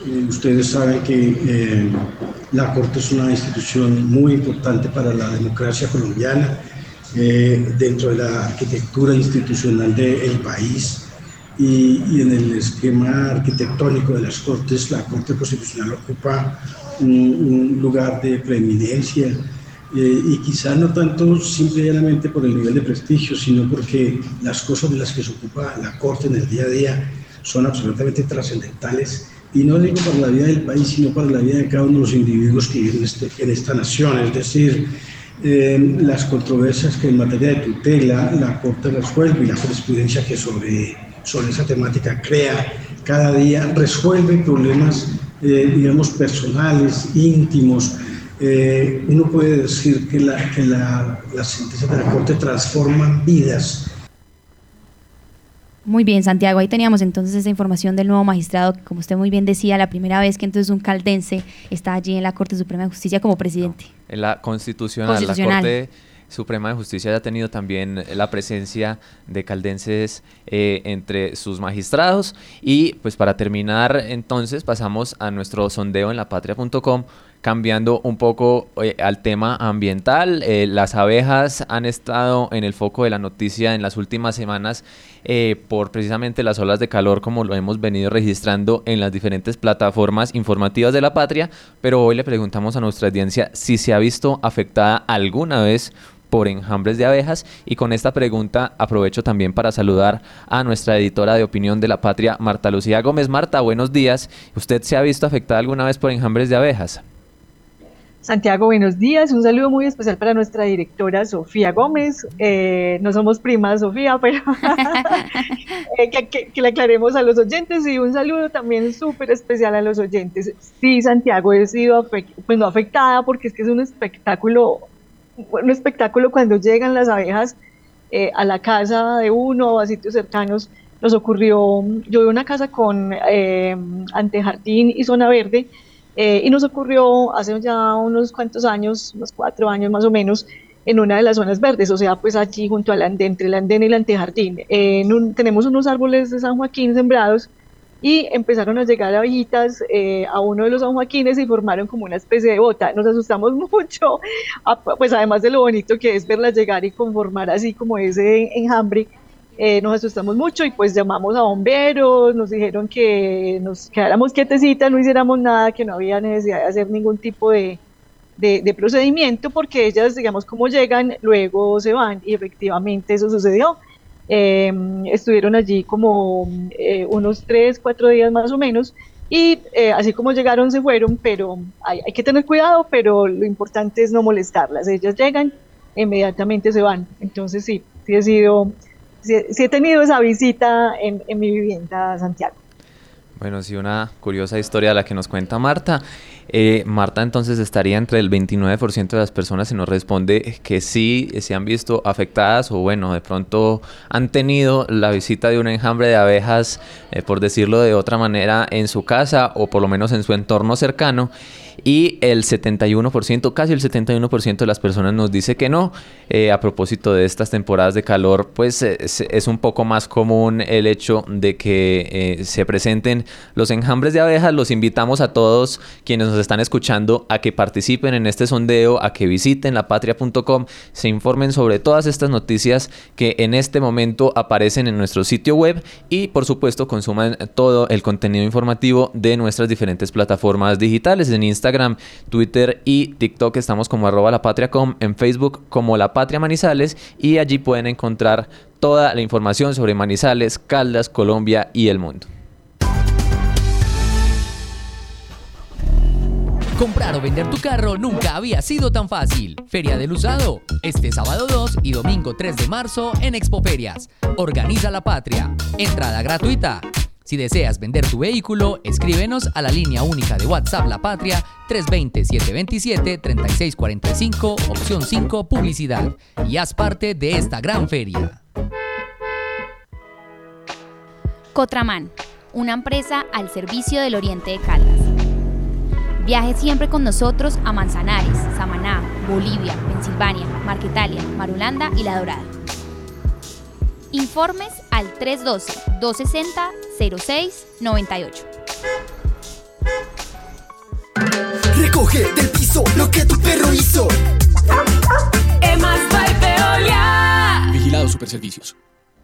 Speaker 13: Eh, ustedes saben que eh, la Corte es una institución muy importante para la democracia colombiana eh, dentro de la arquitectura institucional del país y, y, en el esquema arquitectónico de las Cortes, la Corte Constitucional ocupa un, un lugar de preeminencia eh, y quizá no tanto simplemente por el nivel de prestigio, sino porque las cosas de las que se ocupa la Corte en el día a día son absolutamente trascendentales y no digo para la vida del país, sino para la vida de cada uno de los individuos que viven en, este, en esta nación, es decir, eh, las controversias que en materia de tutela la Corte resuelve y la jurisprudencia que sobre, sobre esa temática crea cada día resuelve problemas, eh, digamos, personales, íntimos. Eh, uno puede decir que, la, que la, las sentencias de la Corte transforman vidas
Speaker 2: muy bien, Santiago, ahí teníamos entonces esa información del nuevo magistrado, que como usted muy bien decía, la primera vez que entonces un caldense está allí en la Corte Suprema de Justicia como presidente.
Speaker 7: en la constitucional, la Corte Suprema de Justicia ha tenido también la presencia de caldenses eh, entre sus magistrados. Y pues para terminar, entonces pasamos a nuestro sondeo en lapatria.com cambiando un poco eh, al tema ambiental. Eh, las abejas han estado en el foco de la noticia en las últimas semanas eh, por precisamente las olas de calor como lo hemos venido registrando en las diferentes plataformas informativas de la patria, pero hoy le preguntamos a nuestra audiencia si se ha visto afectada alguna vez por enjambres de abejas y con esta pregunta aprovecho también para saludar a nuestra editora de opinión de la patria, Marta Lucía Gómez. Marta, buenos días. ¿Usted se ha visto afectada alguna vez por enjambres de abejas?
Speaker 14: Santiago, buenos días. Un saludo muy especial para nuestra directora Sofía Gómez. Eh, no somos primas, Sofía, pero [LAUGHS] eh, que, le aclaremos a los oyentes y un saludo también súper especial a los oyentes. Sí, Santiago, he sido pues no afectada porque es que es un espectáculo, un espectáculo cuando llegan las abejas eh, a la casa de uno o a sitios cercanos. Nos ocurrió, yo vi una casa con antejardín y zona verde eh, y nos ocurrió hace ya unos cuantos años, unos cuatro años más o menos, en una de las zonas verdes, o sea, pues allí junto al andén, entre el andén y el antejardín. tenemos unos árboles de San Joaquín sembrados y empezaron a llegar abejitas eh, a uno de los San Joaquines y formaron como una especie de bota. Nos asustamos [LAUGHS] mucho, pues además de lo bonito que es verlas llegar y conformar así como ese enjambre, eh, nos asustamos mucho y pues llamamos a bomberos, nos dijeron que nos quedáramos quietecitas, no hiciéramos nada, que no había necesidad de hacer ningún tipo de, de, procedimiento porque ellas, digamos, como llegan, luego se van y efectivamente eso sucedió. Em, estuvieron allí como eh, unos tres, cuatro días más o menos y eh, así como llegaron se fueron, pero hay, hay, que tener cuidado, pero lo importante es no molestarlas. Ellas llegan, inmediatamente se van. Entonces sí, sí ha sido sí, he tenido esa visita en, mi vivienda Santiago.
Speaker 7: Bueno, sí, una curiosa historia la que nos cuenta Marta. Eh, Marta entonces estaría entre el 29% de las personas y nos responde que sí se han visto afectadas o bueno, de pronto han tenido la visita de un enjambre de abejas, eh, por decirlo de otra manera, en su casa o por lo menos en su entorno cercano y el 71%, casi el 71% de las personas nos dice que no. Eh, a propósito de estas temporadas de calor, pues eh, es, un poco más común el hecho de que eh, se presenten los enjambres de abejas. Los invitamos a todos quienes nos están escuchando a que participen en este sondeo, a que visiten lapatria.com, se informen sobre todas estas noticias que en este momento aparecen en nuestro sitio web y por supuesto consuman todo el contenido informativo de nuestras diferentes plataformas digitales en Instagram Twitter y TikTok estamos como arroba la patria.com, en Facebook como la patria Manizales y allí pueden encontrar toda la información sobre Manizales, Caldas, Colombia y el mundo.
Speaker 3: Comprar o vender tu carro nunca había sido tan fácil. Feria del Usado, este sábado 2 y domingo 3 de marzo en Expoferias. Organiza la Patria. Entrada gratuita. Si deseas vender tu vehículo, escríbenos a la línea única de WhatsApp La Patria 320-727-3645, opción 5, publicidad, y haz parte de esta gran feria.
Speaker 2: Cotraman, una empresa al servicio del Oriente de Caldas. Viaje siempre con nosotros a Manzanares, Samaná, Bolivia, Pensilvania, Marquetalia, Marulanda y La Dorada. Informes al 312-260-0698.
Speaker 15: Recoge del piso lo que tu perro hizo.
Speaker 16: Emas Veolia.
Speaker 3: Vigilado Superservicios.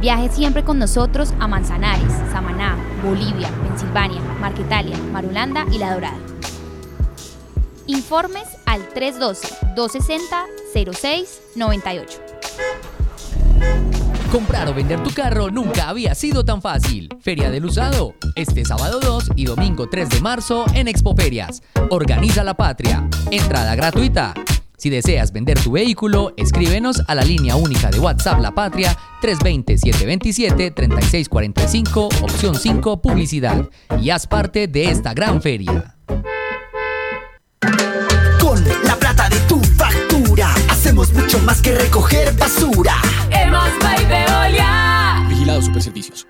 Speaker 2: Viaje siempre con nosotros a Manzanares, Samaná, Bolivia, Pensilvania, Marquetalia, Marulanda y La Dorada. Informes al 312-260-0698.
Speaker 3: Comprar o vender tu carro nunca había sido tan fácil. Feria del Usado, este sábado 2 y domingo 3 de marzo en Expoferias. Organiza la patria. Entrada gratuita. Si deseas vender tu vehículo, escríbenos a la línea única de WhatsApp La Patria 320-727-3645, opción 5, publicidad. Y haz parte de esta gran feria.
Speaker 15: Con la plata de tu factura, hacemos mucho más que recoger basura.
Speaker 16: Emas Veolia.
Speaker 3: Vigilado Superservicios.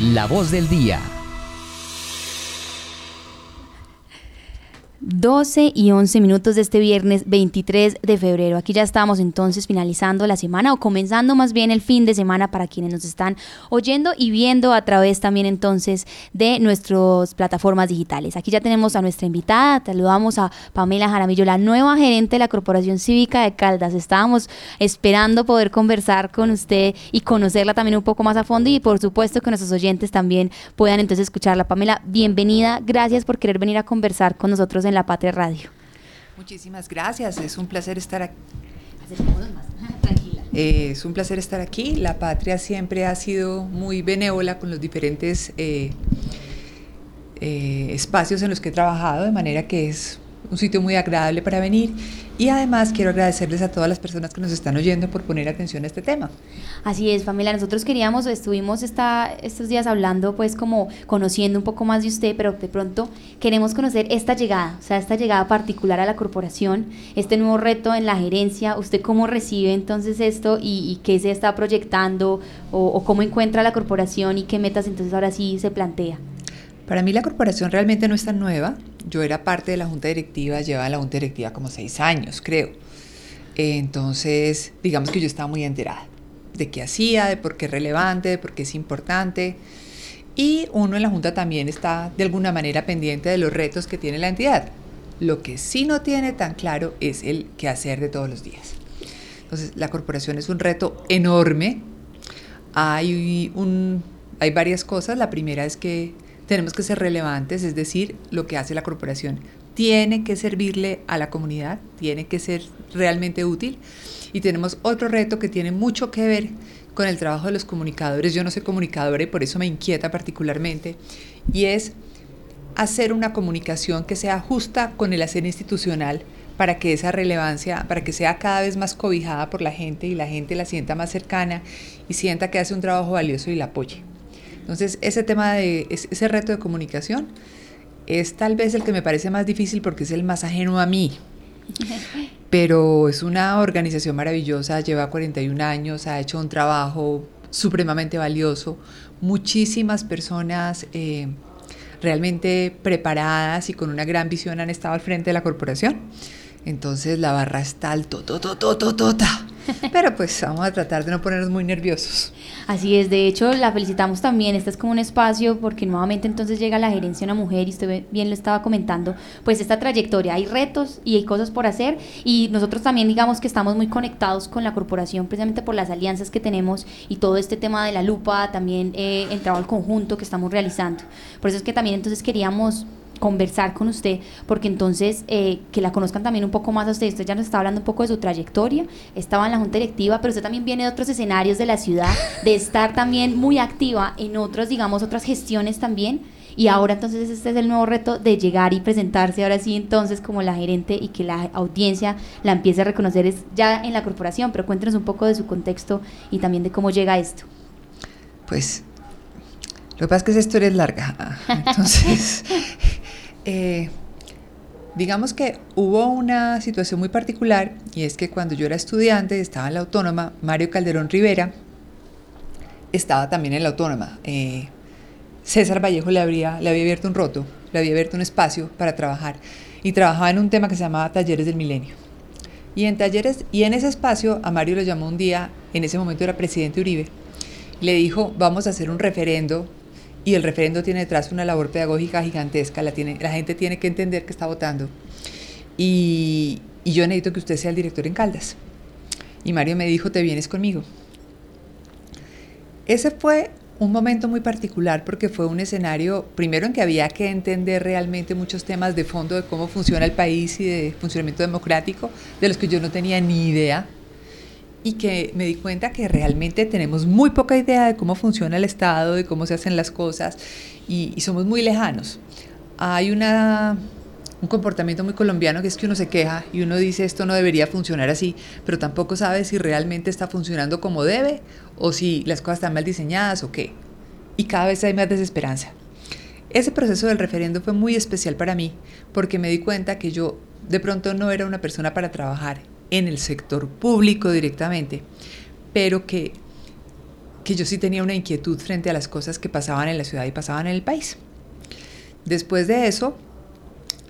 Speaker 3: La voz del día.
Speaker 2: 12 y 11 minutos de este viernes 23 de febrero. Aquí ya estamos entonces finalizando la semana o comenzando más bien el fin de semana para quienes nos están oyendo y viendo a través también entonces de nuestras plataformas digitales. Aquí ya tenemos a nuestra invitada, saludamos a Pamela Jaramillo, la nueva gerente de la Corporación Cívica de Caldas. Estábamos esperando poder conversar con usted y conocerla también un poco más a fondo y por supuesto que nuestros oyentes también puedan entonces escucharla. Pamela, bienvenida, gracias por querer venir a conversar con nosotros en la Patria Radio.
Speaker 17: Muchísimas gracias, es un placer estar aquí. [LAUGHS] Eh, es un placer estar aquí. La Patria siempre ha sido muy benévola con los diferentes eh, eh, espacios en los que he trabajado, de manera que es un sitio muy agradable para venir y además quiero agradecerles a todas las personas que nos están oyendo por poner atención a este tema.
Speaker 2: Así es, familia. Nosotros queríamos, estuvimos esta, estos días hablando, pues como conociendo un poco más de usted, pero de pronto queremos conocer esta llegada, o sea, esta llegada particular a la corporación, este nuevo reto en la gerencia. ¿Usted cómo recibe entonces esto y, y qué se está proyectando o, o cómo encuentra la corporación y qué metas entonces ahora sí se plantea?
Speaker 17: Para mí la corporación realmente no es tan nueva. Yo era parte de la junta directiva, llevaba la junta directiva como seis años, creo. Entonces, digamos que yo estaba muy enterada de qué hacía, de por qué es relevante, de por qué es importante. Y uno en la junta también está de alguna manera pendiente de los retos que tiene la entidad. Lo que sí no tiene tan claro es el qué hacer de todos los días. Entonces, la corporación es un reto enorme. Hay, un, hay varias cosas. La primera es que tenemos que ser relevantes, es decir, lo que hace la corporación tiene que servirle a la comunidad, tiene que ser realmente útil. Y tenemos otro reto que tiene mucho que ver con el trabajo de los comunicadores. Yo no soy comunicadora y por eso me inquieta particularmente. Y es hacer una comunicación que sea justa con el hacer institucional para que esa relevancia, para que sea cada vez más cobijada por la gente y la gente la sienta más cercana y sienta que hace un trabajo valioso y la apoye. Entonces, ese tema de ese reto de comunicación es tal vez el que me parece más difícil porque es el más ajeno a mí. [LAUGHS] Pero es una organización maravillosa, lleva 41 años, ha hecho un trabajo supremamente valioso, muchísimas personas eh, realmente preparadas y con una gran visión han estado al frente de la corporación. Entonces la barra está alto, tota. [LAUGHS] Pero pues vamos a tratar de no ponernos muy nerviosos.
Speaker 2: Así es, de hecho la felicitamos también, este es como un espacio porque nuevamente entonces llega la gerencia una mujer y usted bien lo estaba comentando, pues esta trayectoria, hay retos y hay cosas por hacer y nosotros también digamos que estamos muy conectados con la corporación precisamente por las alianzas que tenemos y todo este tema de la lupa, también eh, el trabajo conjunto que estamos realizando. Por eso es que también entonces queríamos conversar con usted, porque entonces eh, que la conozcan también un poco más a usted. Usted ya nos está hablando un poco de su trayectoria, estaba en la Junta Directiva, pero usted también viene de otros escenarios de la ciudad, de estar también muy activa en otras, digamos, otras gestiones también. Y ahora entonces este es el nuevo reto de llegar y presentarse ahora sí entonces como la gerente y que la audiencia la empiece a reconocer es ya en la corporación, pero cuéntenos un poco de su contexto y también de cómo llega esto.
Speaker 17: Pues lo que pasa es que esa historia es larga. [LAUGHS] Entonces, eh, digamos que hubo una situación muy particular y es que cuando yo era estudiante, estaba en la autónoma, Mario Calderón Rivera estaba también en la autónoma. Eh, César Vallejo le, habría, le había abierto un roto, le había abierto un espacio para trabajar y trabajaba en un tema que se llamaba Talleres del Milenio. Y en talleres y en ese espacio a Mario lo llamó un día, en ese momento era presidente Uribe, le dijo, "Vamos a hacer un referendo y el referendo tiene detrás una labor pedagógica gigantesca, la, tiene, la gente tiene que entender que está votando. Y, y yo necesito que usted sea el director en Caldas. Y Mario me dijo, te vienes conmigo. Ese fue un momento muy particular porque fue un escenario, primero en que había que entender realmente muchos temas de fondo de cómo funciona el país y de funcionamiento democrático, de los que yo no tenía ni idea y que me di cuenta que realmente tenemos muy poca idea de cómo funciona el Estado, de cómo se hacen las cosas y, somos muy lejanos. Hay una, un comportamiento muy colombiano que es que uno se queja y uno dice esto no debería funcionar así, pero tampoco sabe si realmente está funcionando como debe o si las cosas están mal diseñadas o qué. Y cada vez hay más desesperanza. Ese proceso del referendo fue muy especial para mí porque me di cuenta que yo de pronto no era una persona para trabajar en el sector público directamente, pero que, que yo sí tenía una inquietud frente a las cosas que pasaban en la ciudad y pasaban en el país. Después de eso,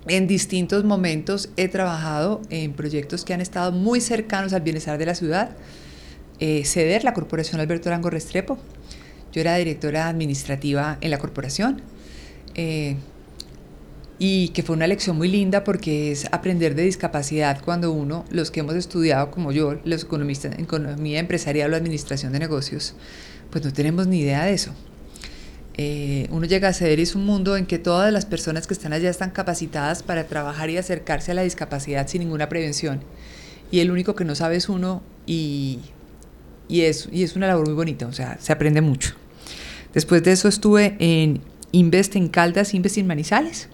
Speaker 17: en distintos momentos he trabajado en proyectos que han estado muy cercanos al bienestar de la ciudad. Eh, CEDER, la Corporación Alberto Arango Restrepo. Yo era directora administrativa en la corporación. Eh, y que fue una lección muy linda porque es aprender de discapacidad cuando uno, los que hemos estudiado como yo, los economistas economía empresarial o administración de negocios, pues no tenemos ni idea de eso. Eh, uno llega a ser es un mundo en que todas las personas que están allá están capacitadas para trabajar y acercarse a la discapacidad sin ninguna prevención. Y el único que no sabe es uno y, y, es, y es una labor muy bonita, o sea, se aprende mucho. Después de eso estuve en Invest en Caldas, Invest en Manizales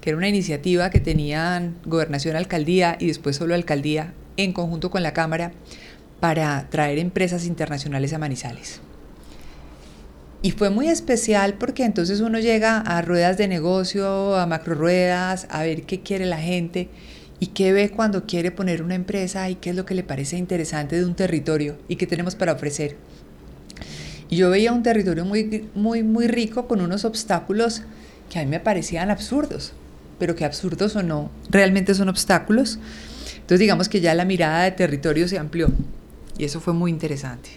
Speaker 17: que era una iniciativa que tenían gobernación, alcaldía y después solo alcaldía en conjunto con la Cámara para traer empresas internacionales a Manizales. Y fue muy especial porque entonces uno llega a ruedas de negocio, a macro ruedas, a ver qué quiere la gente y qué ve cuando quiere poner una empresa y qué es lo que le parece interesante de un territorio y qué tenemos para ofrecer. Y yo veía un territorio muy, muy, muy rico con unos obstáculos que a mí me parecían absurdos pero qué absurdos o no, realmente son obstáculos. Entonces digamos que ya la mirada de territorio se amplió y eso fue muy interesante.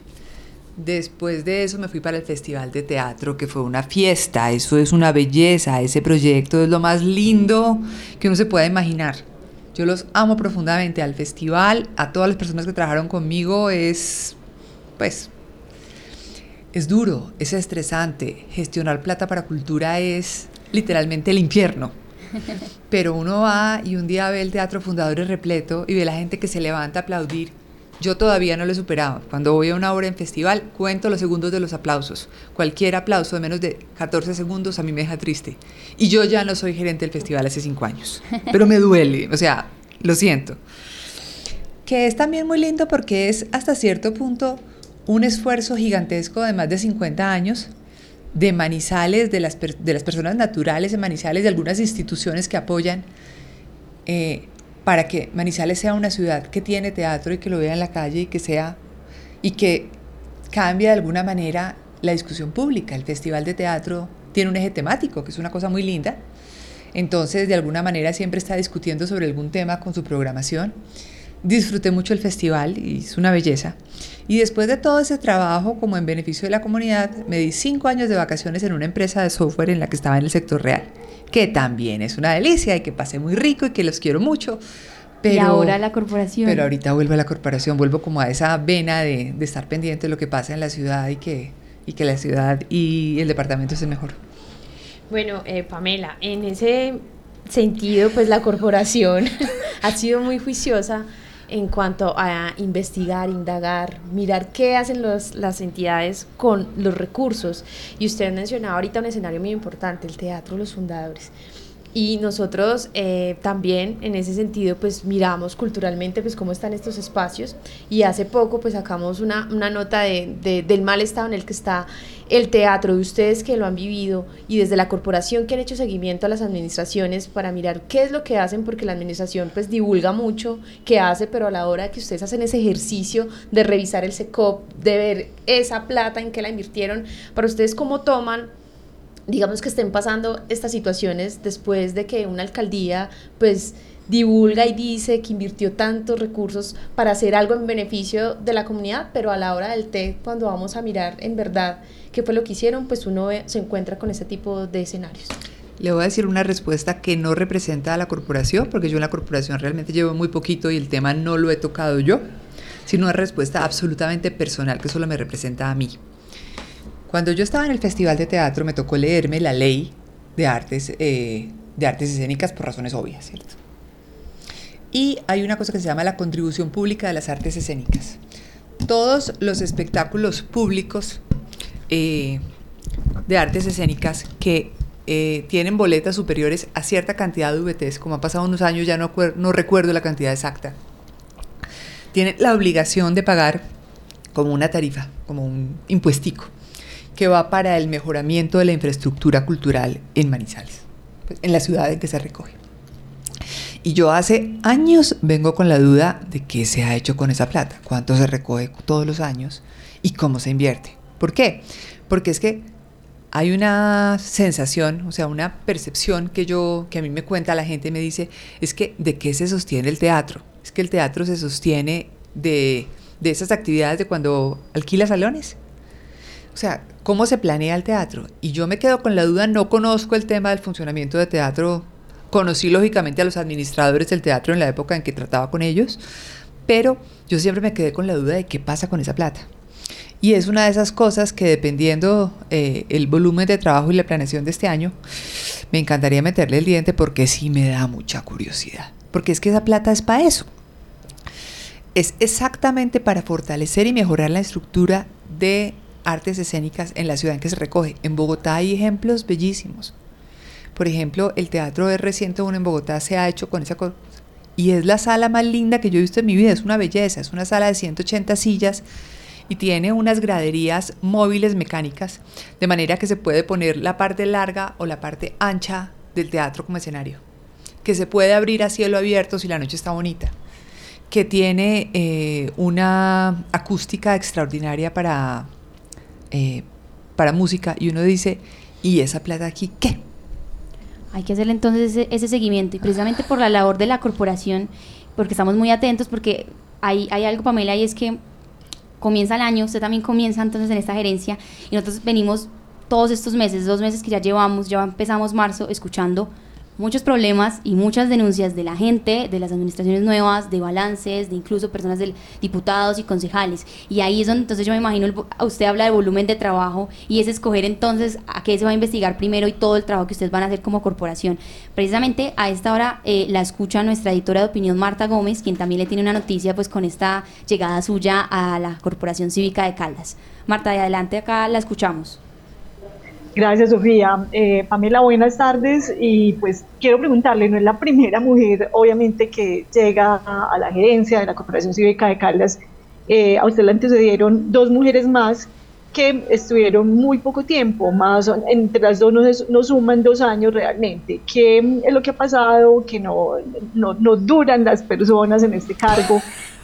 Speaker 17: Después de eso me fui para el Festival de Teatro, que fue una fiesta, eso es una belleza, ese proyecto es lo más lindo que uno se pueda imaginar. Yo los amo profundamente al festival, a todas las personas que trabajaron conmigo, es, pues, es duro, es estresante. Gestionar plata para cultura es literalmente el infierno. Pero uno va y un día ve el Teatro Fundadores repleto y ve la gente que se levanta a aplaudir. Yo todavía no lo he superado. Cuando voy a una obra en festival, cuento los segundos de los aplausos. Cualquier aplauso de menos de 14 segundos a mí me deja triste. Y yo ya no soy gerente del festival hace 5 años. Pero me duele, o sea, lo siento. Que es también muy lindo porque es hasta cierto punto un esfuerzo gigantesco de más de 50 años de Manizales, de las, de las personas naturales de Manizales, de algunas instituciones que apoyan, eh, para que Manizales sea una ciudad que tiene teatro y que lo vea en la calle y que sea, y que cambia de alguna manera la discusión pública. El Festival de Teatro tiene un eje temático, que es una cosa muy linda. Entonces, de alguna manera siempre está discutiendo sobre algún tema con su programación. Disfruté mucho el festival y es una belleza. Y después de todo ese trabajo como en beneficio de la comunidad, me di cinco años de vacaciones en una empresa de software en la que estaba en el sector real, que también es una delicia y que pasé muy rico y que los quiero mucho. Pero,
Speaker 2: y ahora la corporación.
Speaker 17: Pero ahorita vuelvo a la corporación, vuelvo como a esa vena de, de estar pendiente de lo que pasa en la ciudad y que, y que la ciudad y el departamento es el mejor.
Speaker 18: Bueno, eh, Pamela, en ese sentido, pues la corporación [LAUGHS] ha sido muy juiciosa en cuanto a investigar, indagar, mirar qué hacen los, las entidades con los recursos. Y usted mencionaba ahorita un escenario muy importante, el teatro, los fundadores. Y nosotros eh, también en ese sentido pues miramos culturalmente pues cómo están estos espacios. Y hace poco pues sacamos una, una nota de, de, del mal estado en el que está el teatro de ustedes que lo han vivido y desde la corporación que han hecho seguimiento a las administraciones para mirar qué es lo que hacen porque la administración pues divulga mucho qué hace pero a la hora que ustedes hacen ese ejercicio de revisar el SECOP de ver esa plata en que la invirtieron para ustedes cómo toman digamos que estén pasando estas situaciones después de que una alcaldía pues divulga y dice que invirtió tantos recursos para hacer algo en beneficio de la comunidad, pero a la hora del té, cuando vamos a mirar en verdad qué fue lo que hicieron, pues uno se encuentra con ese tipo de escenarios.
Speaker 17: Le voy a decir una respuesta que no representa a la corporación, porque yo en la corporación realmente llevo muy poquito y el tema no lo he tocado yo, sino una respuesta absolutamente personal que solo me representa a mí. Cuando yo estaba en el Festival de Teatro me tocó leerme la ley de artes, eh, de artes escénicas por razones obvias, ¿cierto? Y hay una cosa que se llama la contribución pública de las artes escénicas. Todos los espectáculos públicos eh, de artes escénicas que eh, tienen boletas superiores a cierta cantidad de VTs, como ha pasado unos años, ya no, no recuerdo la cantidad exacta, tienen la obligación de pagar como una tarifa, como un impuestico que va para el mejoramiento de la infraestructura cultural en Manizales, pues, en la ciudad en que se recoge. Y yo hace años vengo con la duda de qué se ha hecho con esa plata, cuánto se recoge todos los años y cómo se invierte. ¿Por qué? Porque es que hay una sensación, o sea, una percepción que yo, que a mí me cuenta la gente, me dice, es que de qué se sostiene el teatro. Es que el teatro se sostiene de, de esas actividades de cuando alquila salones. O sea, ¿cómo se planea el teatro? Y yo me quedo con la duda, no conozco el tema del funcionamiento de teatro, conocí lógicamente a los administradores del teatro en la época en que trataba con ellos, pero yo siempre me quedé con la duda de qué pasa con esa plata. Y es una de esas cosas que dependiendo eh, el volumen de trabajo y la planeación de este año, me encantaría meterle el diente porque sí me da mucha curiosidad. Porque es que esa plata es para eso. Es exactamente para fortalecer y mejorar la estructura de artes escénicas en la ciudad en que se recoge. En Bogotá hay ejemplos bellísimos. Por ejemplo, el Teatro R101 en Bogotá se ha hecho con esa cosa. Y es la sala más linda que yo he visto en mi vida. Es una belleza. Es una sala de 180 sillas y tiene unas graderías móviles mecánicas, de manera que se puede poner la parte larga o la parte ancha del teatro como escenario. Que se puede abrir a cielo abierto si la noche está bonita. Que tiene eh, una acústica extraordinaria para eh, para música y uno dice, ¿y esa plata aquí qué?
Speaker 2: Hay que hacer entonces ese, ese, seguimiento y precisamente por la labor de la corporación, porque estamos muy atentos, porque hay, hay algo, Pamela, y es que comienza el año, usted también comienza entonces en esta gerencia y nosotros venimos todos estos meses, dos meses que ya llevamos, ya empezamos marzo, escuchando muchos problemas y muchas denuncias de la gente, de las administraciones nuevas, de balances, de incluso personas de diputados y concejales. Y ahí es donde entonces yo me imagino, el, usted habla de volumen de trabajo y es escoger entonces a qué se va a investigar primero y todo el trabajo que ustedes van a hacer como corporación. Precisamente a esta hora eh, la escucha nuestra editora de opinión Marta Gómez, quien también le tiene una noticia pues con esta llegada suya a la Corporación Cívica de Caldas. Marta, de adelante acá la escuchamos.
Speaker 14: Gracias, Sofía. Eh, Pamela, buenas tardes. Y pues quiero preguntarle, no es la primera mujer, obviamente, que llega a, la gerencia de la Corporación Cívica de Caldas. Eh, a usted le antecedieron dos mujeres más que estuvieron muy poco tiempo, más entre las dos nos, nos suman dos años realmente. ¿Qué es lo que ha pasado? Que no, no, no duran las personas en este cargo,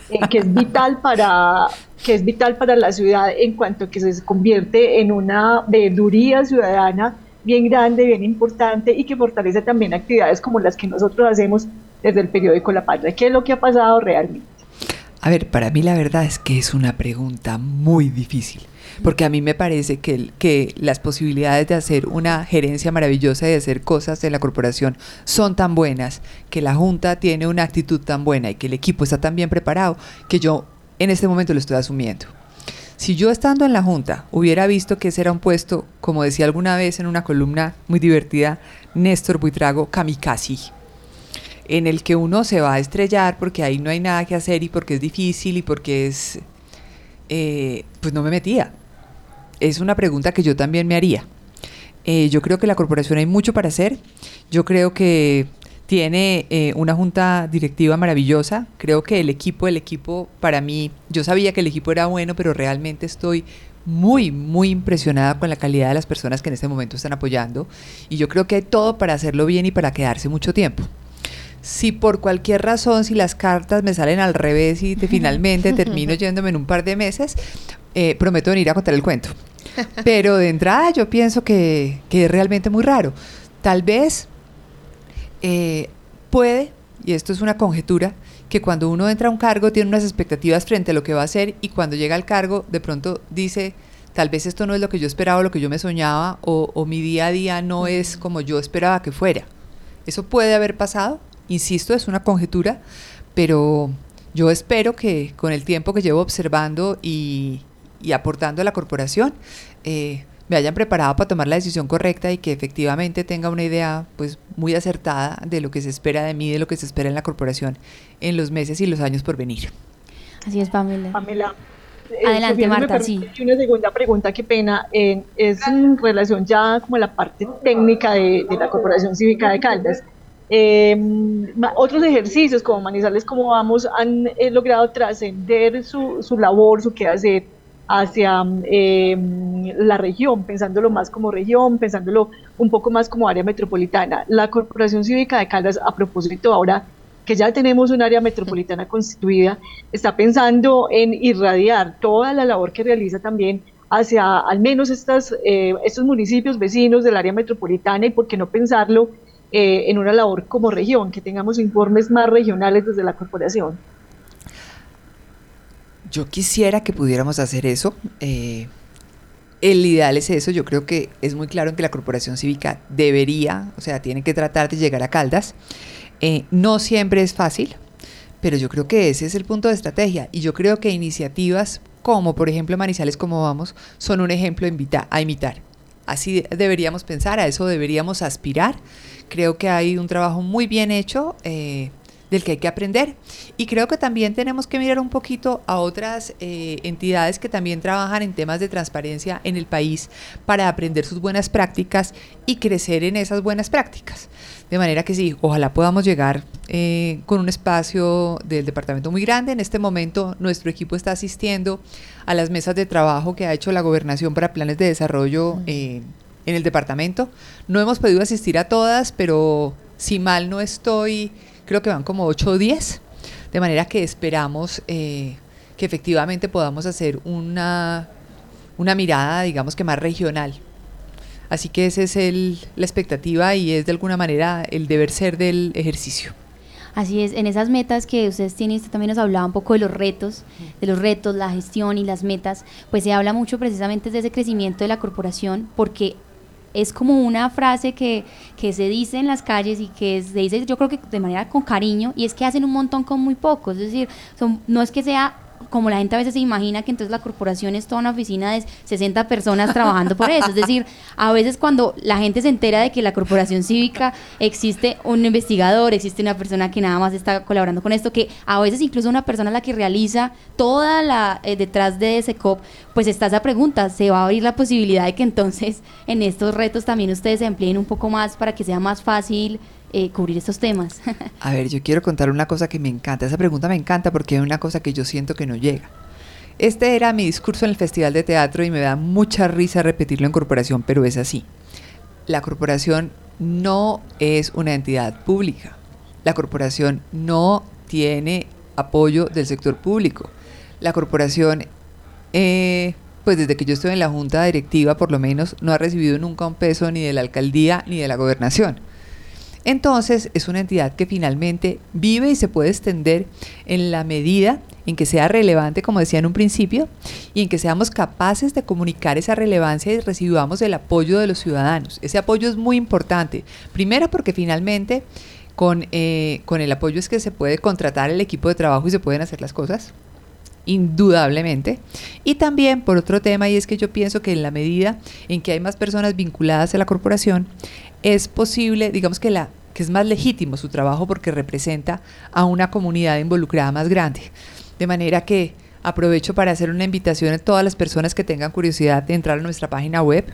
Speaker 14: eh, que es vital para que es vital para la ciudad en cuanto a que se convierte en una veeduría ciudadana bien grande, bien importante y que fortalece también actividades como las que nosotros hacemos desde el periódico La Patria. ¿Qué es lo que ha pasado realmente?
Speaker 17: A ver, para mí la verdad es que es una pregunta muy difícil, porque a mí me parece que, que las posibilidades de hacer una gerencia maravillosa y de hacer cosas de la corporación son tan buenas, que la Junta tiene una actitud tan buena y que el equipo está tan bien preparado, que yo en este momento lo estoy asumiendo. Si yo estando en la Junta hubiera visto que ese era un puesto, como decía alguna vez en una columna muy divertida, Néstor Buitrago Kamikaze, en el que uno se va a estrellar porque ahí no hay nada que hacer y porque es difícil y porque es... eh, pues no me metía. Es una pregunta que yo también me haría. Eh, yo creo que la corporación hay mucho para hacer. Yo creo que tiene eh, una junta directiva maravillosa. Creo que el equipo, el equipo para mí, yo sabía que el equipo era bueno, pero realmente estoy muy, muy impresionada con la calidad de las personas que en este momento están apoyando. Y yo creo que hay todo para hacerlo bien y para quedarse mucho tiempo. Si por cualquier razón, si las cartas me salen al revés y te- [LAUGHS] finalmente termino [LAUGHS] yéndome en un par de meses, eh, prometo venir a contar el cuento. [LAUGHS] Pero de entrada yo pienso que, que es realmente muy raro. Tal vez eh, puede, y esto es una conjetura, que cuando uno entra a un cargo tiene unas expectativas frente a lo que va a hacer y cuando llega al cargo de pronto dice, tal vez esto no es lo que yo esperaba, o lo que yo me soñaba, o, o mi día a día no es como yo esperaba que fuera. Eso puede haber pasado, insisto, es una conjetura, pero yo espero que con el tiempo que llevo observando y, y aportando a la corporación, eh, me hayan preparado para tomar la decisión correcta y que efectivamente tenga una idea pues muy acertada de lo que se espera de mí, de lo que se espera en la corporación en los meses y los años por venir.
Speaker 2: Así es, Pamela.
Speaker 14: Pamela. eh,
Speaker 2: Adelante,
Speaker 14: Sofía, si me
Speaker 2: Marta, sí.
Speaker 14: Y una segunda pregunta, qué pena, eh, es en relación ya como a la parte técnica de, de la Corporación Cívica de Caldas. Eh, otros ejercicios como Manizales, como vamos, han eh, logrado trascender su, su labor, su quehacer hacia eh, la región, pensándolo más como región, pensándolo un poco más como área metropolitana. La Corporación Cívica de Caldas, a propósito ahora que ya tenemos un área metropolitana constituida, está pensando en irradiar toda la labor que realiza también hacia al menos estas, eh, estos municipios vecinos del área metropolitana y por qué no pensarlo eh, en una labor como región, que tengamos informes más regionales desde la corporación.
Speaker 17: Yo quisiera que pudiéramos hacer eso. eh, el ideal es eso. Yo creo que es muy claro en que la corporación cívica debería, o sea, tiene que tratar de llegar a Caldas. Eh, no siempre es fácil, pero yo creo que ese es el punto de estrategia. Y yo creo que iniciativas como, por ejemplo, Manizales como vamos, son un ejemplo a, imitar. Así de- deberíamos pensar, a eso deberíamos aspirar. Creo que hay un trabajo muy bien hecho eh, del que hay que aprender. Y creo que también tenemos que mirar un poquito a otras eh, entidades que también trabajan en temas de transparencia en el país para aprender sus buenas prácticas y crecer en esas buenas prácticas. De manera que sí, ojalá podamos llegar eh, con un espacio del departamento muy grande. En este momento nuestro equipo está asistiendo a las mesas de trabajo que ha hecho la gobernación para planes de desarrollo eh, en el departamento. No hemos podido asistir a todas, pero si mal no estoy, creo que van como 8 o 10. De manera que esperamos eh, que efectivamente podamos hacer una, una mirada, digamos que más regional. Así que esa es el, la expectativa y es de alguna manera el deber ser del ejercicio.
Speaker 2: Así es, en esas metas que ustedes tienen, usted también nos hablaba un poco de los retos, de los retos, la gestión y las metas, pues se habla mucho precisamente de ese crecimiento de la corporación, porque es como una frase que, que se dice en las calles y que se dice yo creo que de manera con cariño, y es que hacen un montón con muy poco, es decir, son, no es que sea como la gente a veces se imagina que entonces la corporación es toda una oficina de 60 personas trabajando por eso. Es decir, a veces cuando la gente se entera de que la corporación cívica existe un investigador, existe una persona que nada más está colaborando con esto, que a veces incluso una persona la que realiza toda la eh, detrás de ese COP, pues está esa pregunta, se va a abrir la posibilidad de que entonces en estos retos también ustedes se empleen un poco más para que sea más fácil eh, cubrir estos temas. [LAUGHS]
Speaker 17: A ver, yo quiero contar una cosa que me encanta. Esa pregunta me encanta porque es una cosa que yo siento que no llega. Este era mi discurso en el Festival de Teatro y me da mucha risa repetirlo en corporación, pero es así. La corporación no es una entidad pública. La corporación no tiene apoyo del sector público. La corporación eh, pues desde que yo estoy en la junta directiva, por lo menos, no ha recibido nunca un peso ni de la alcaldía ni de la gobernación. Entonces, es una entidad que finalmente vive y se puede extender en la medida en que sea relevante, como decía en un principio, y en que seamos capaces de comunicar esa relevancia y recibamos el apoyo de los ciudadanos. Ese apoyo es muy importante. Primero porque finalmente con, eh, con el apoyo es que se puede contratar el equipo de trabajo y se pueden hacer las cosas indudablemente. Y también por otro tema, y es que yo pienso que en la medida en que hay más personas vinculadas a la corporación, es posible, digamos que, la, que es más legítimo su trabajo porque representa a una comunidad involucrada más grande. De manera que aprovecho para hacer una invitación a todas las personas que tengan curiosidad de entrar a nuestra página web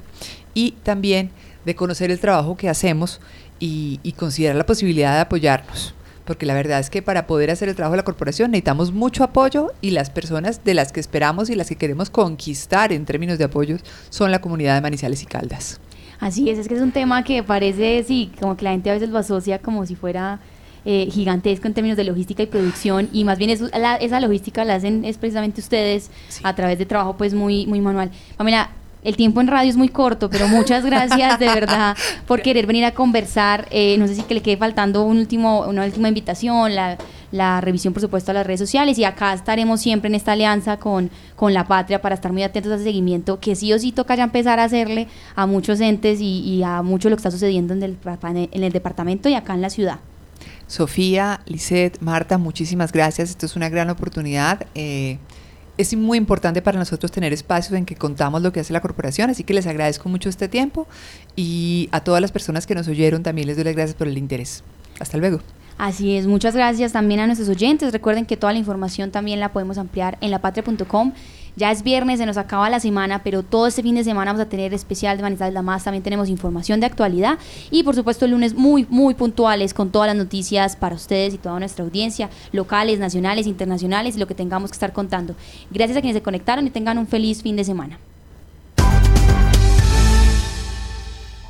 Speaker 17: y también de conocer el trabajo que hacemos y, considerar la posibilidad de apoyarnos porque la verdad es que para poder hacer el trabajo de la corporación necesitamos mucho apoyo y las personas de las que esperamos y las que queremos conquistar en términos de apoyos son la comunidad de Manizales y Caldas.
Speaker 2: Así es, es que es un tema que parece, sí, como que la gente a veces lo asocia como si fuera eh, gigantesco en términos de logística y producción y más bien eso- la- esa logística la hacen es precisamente ustedes a través de trabajo pues muy, muy manual. Pamela, el tiempo en radio es muy corto, pero muchas gracias de verdad por [LAUGHS] querer venir a conversar. Eh, no sé si que le quede faltando un último, una última invitación, la, la revisión por supuesto a las redes sociales y acá estaremos siempre en esta alianza con, con la patria para estar muy atentos a ese seguimiento que sí o sí toca ya empezar a hacerle a muchos entes y, y a mucho lo que está sucediendo en el, en el departamento y acá en la ciudad.
Speaker 17: Sofía, Lisette, Marta, muchísimas gracias. Esto es una gran oportunidad. Eh, es muy importante para nosotros tener espacios en que contamos lo que hace la corporación, así que les agradezco mucho este tiempo y a todas las personas que nos oyeron también les doy las gracias por el interés. Hasta luego.
Speaker 2: Así es, muchas gracias también a nuestros oyentes. Recuerden que toda la información también la podemos ampliar en lapatria.com. Ya es viernes, se nos acaba la semana, pero todo este fin de semana vamos a tener especial de Manizales La Más. También tenemos información de actualidad y, por supuesto, el lunes muy, muy puntuales con todas las noticias para ustedes y toda nuestra audiencia, locales, nacionales, internacionales y lo que tengamos que estar contando. Gracias a quienes se conectaron y tengan un feliz fin de semana.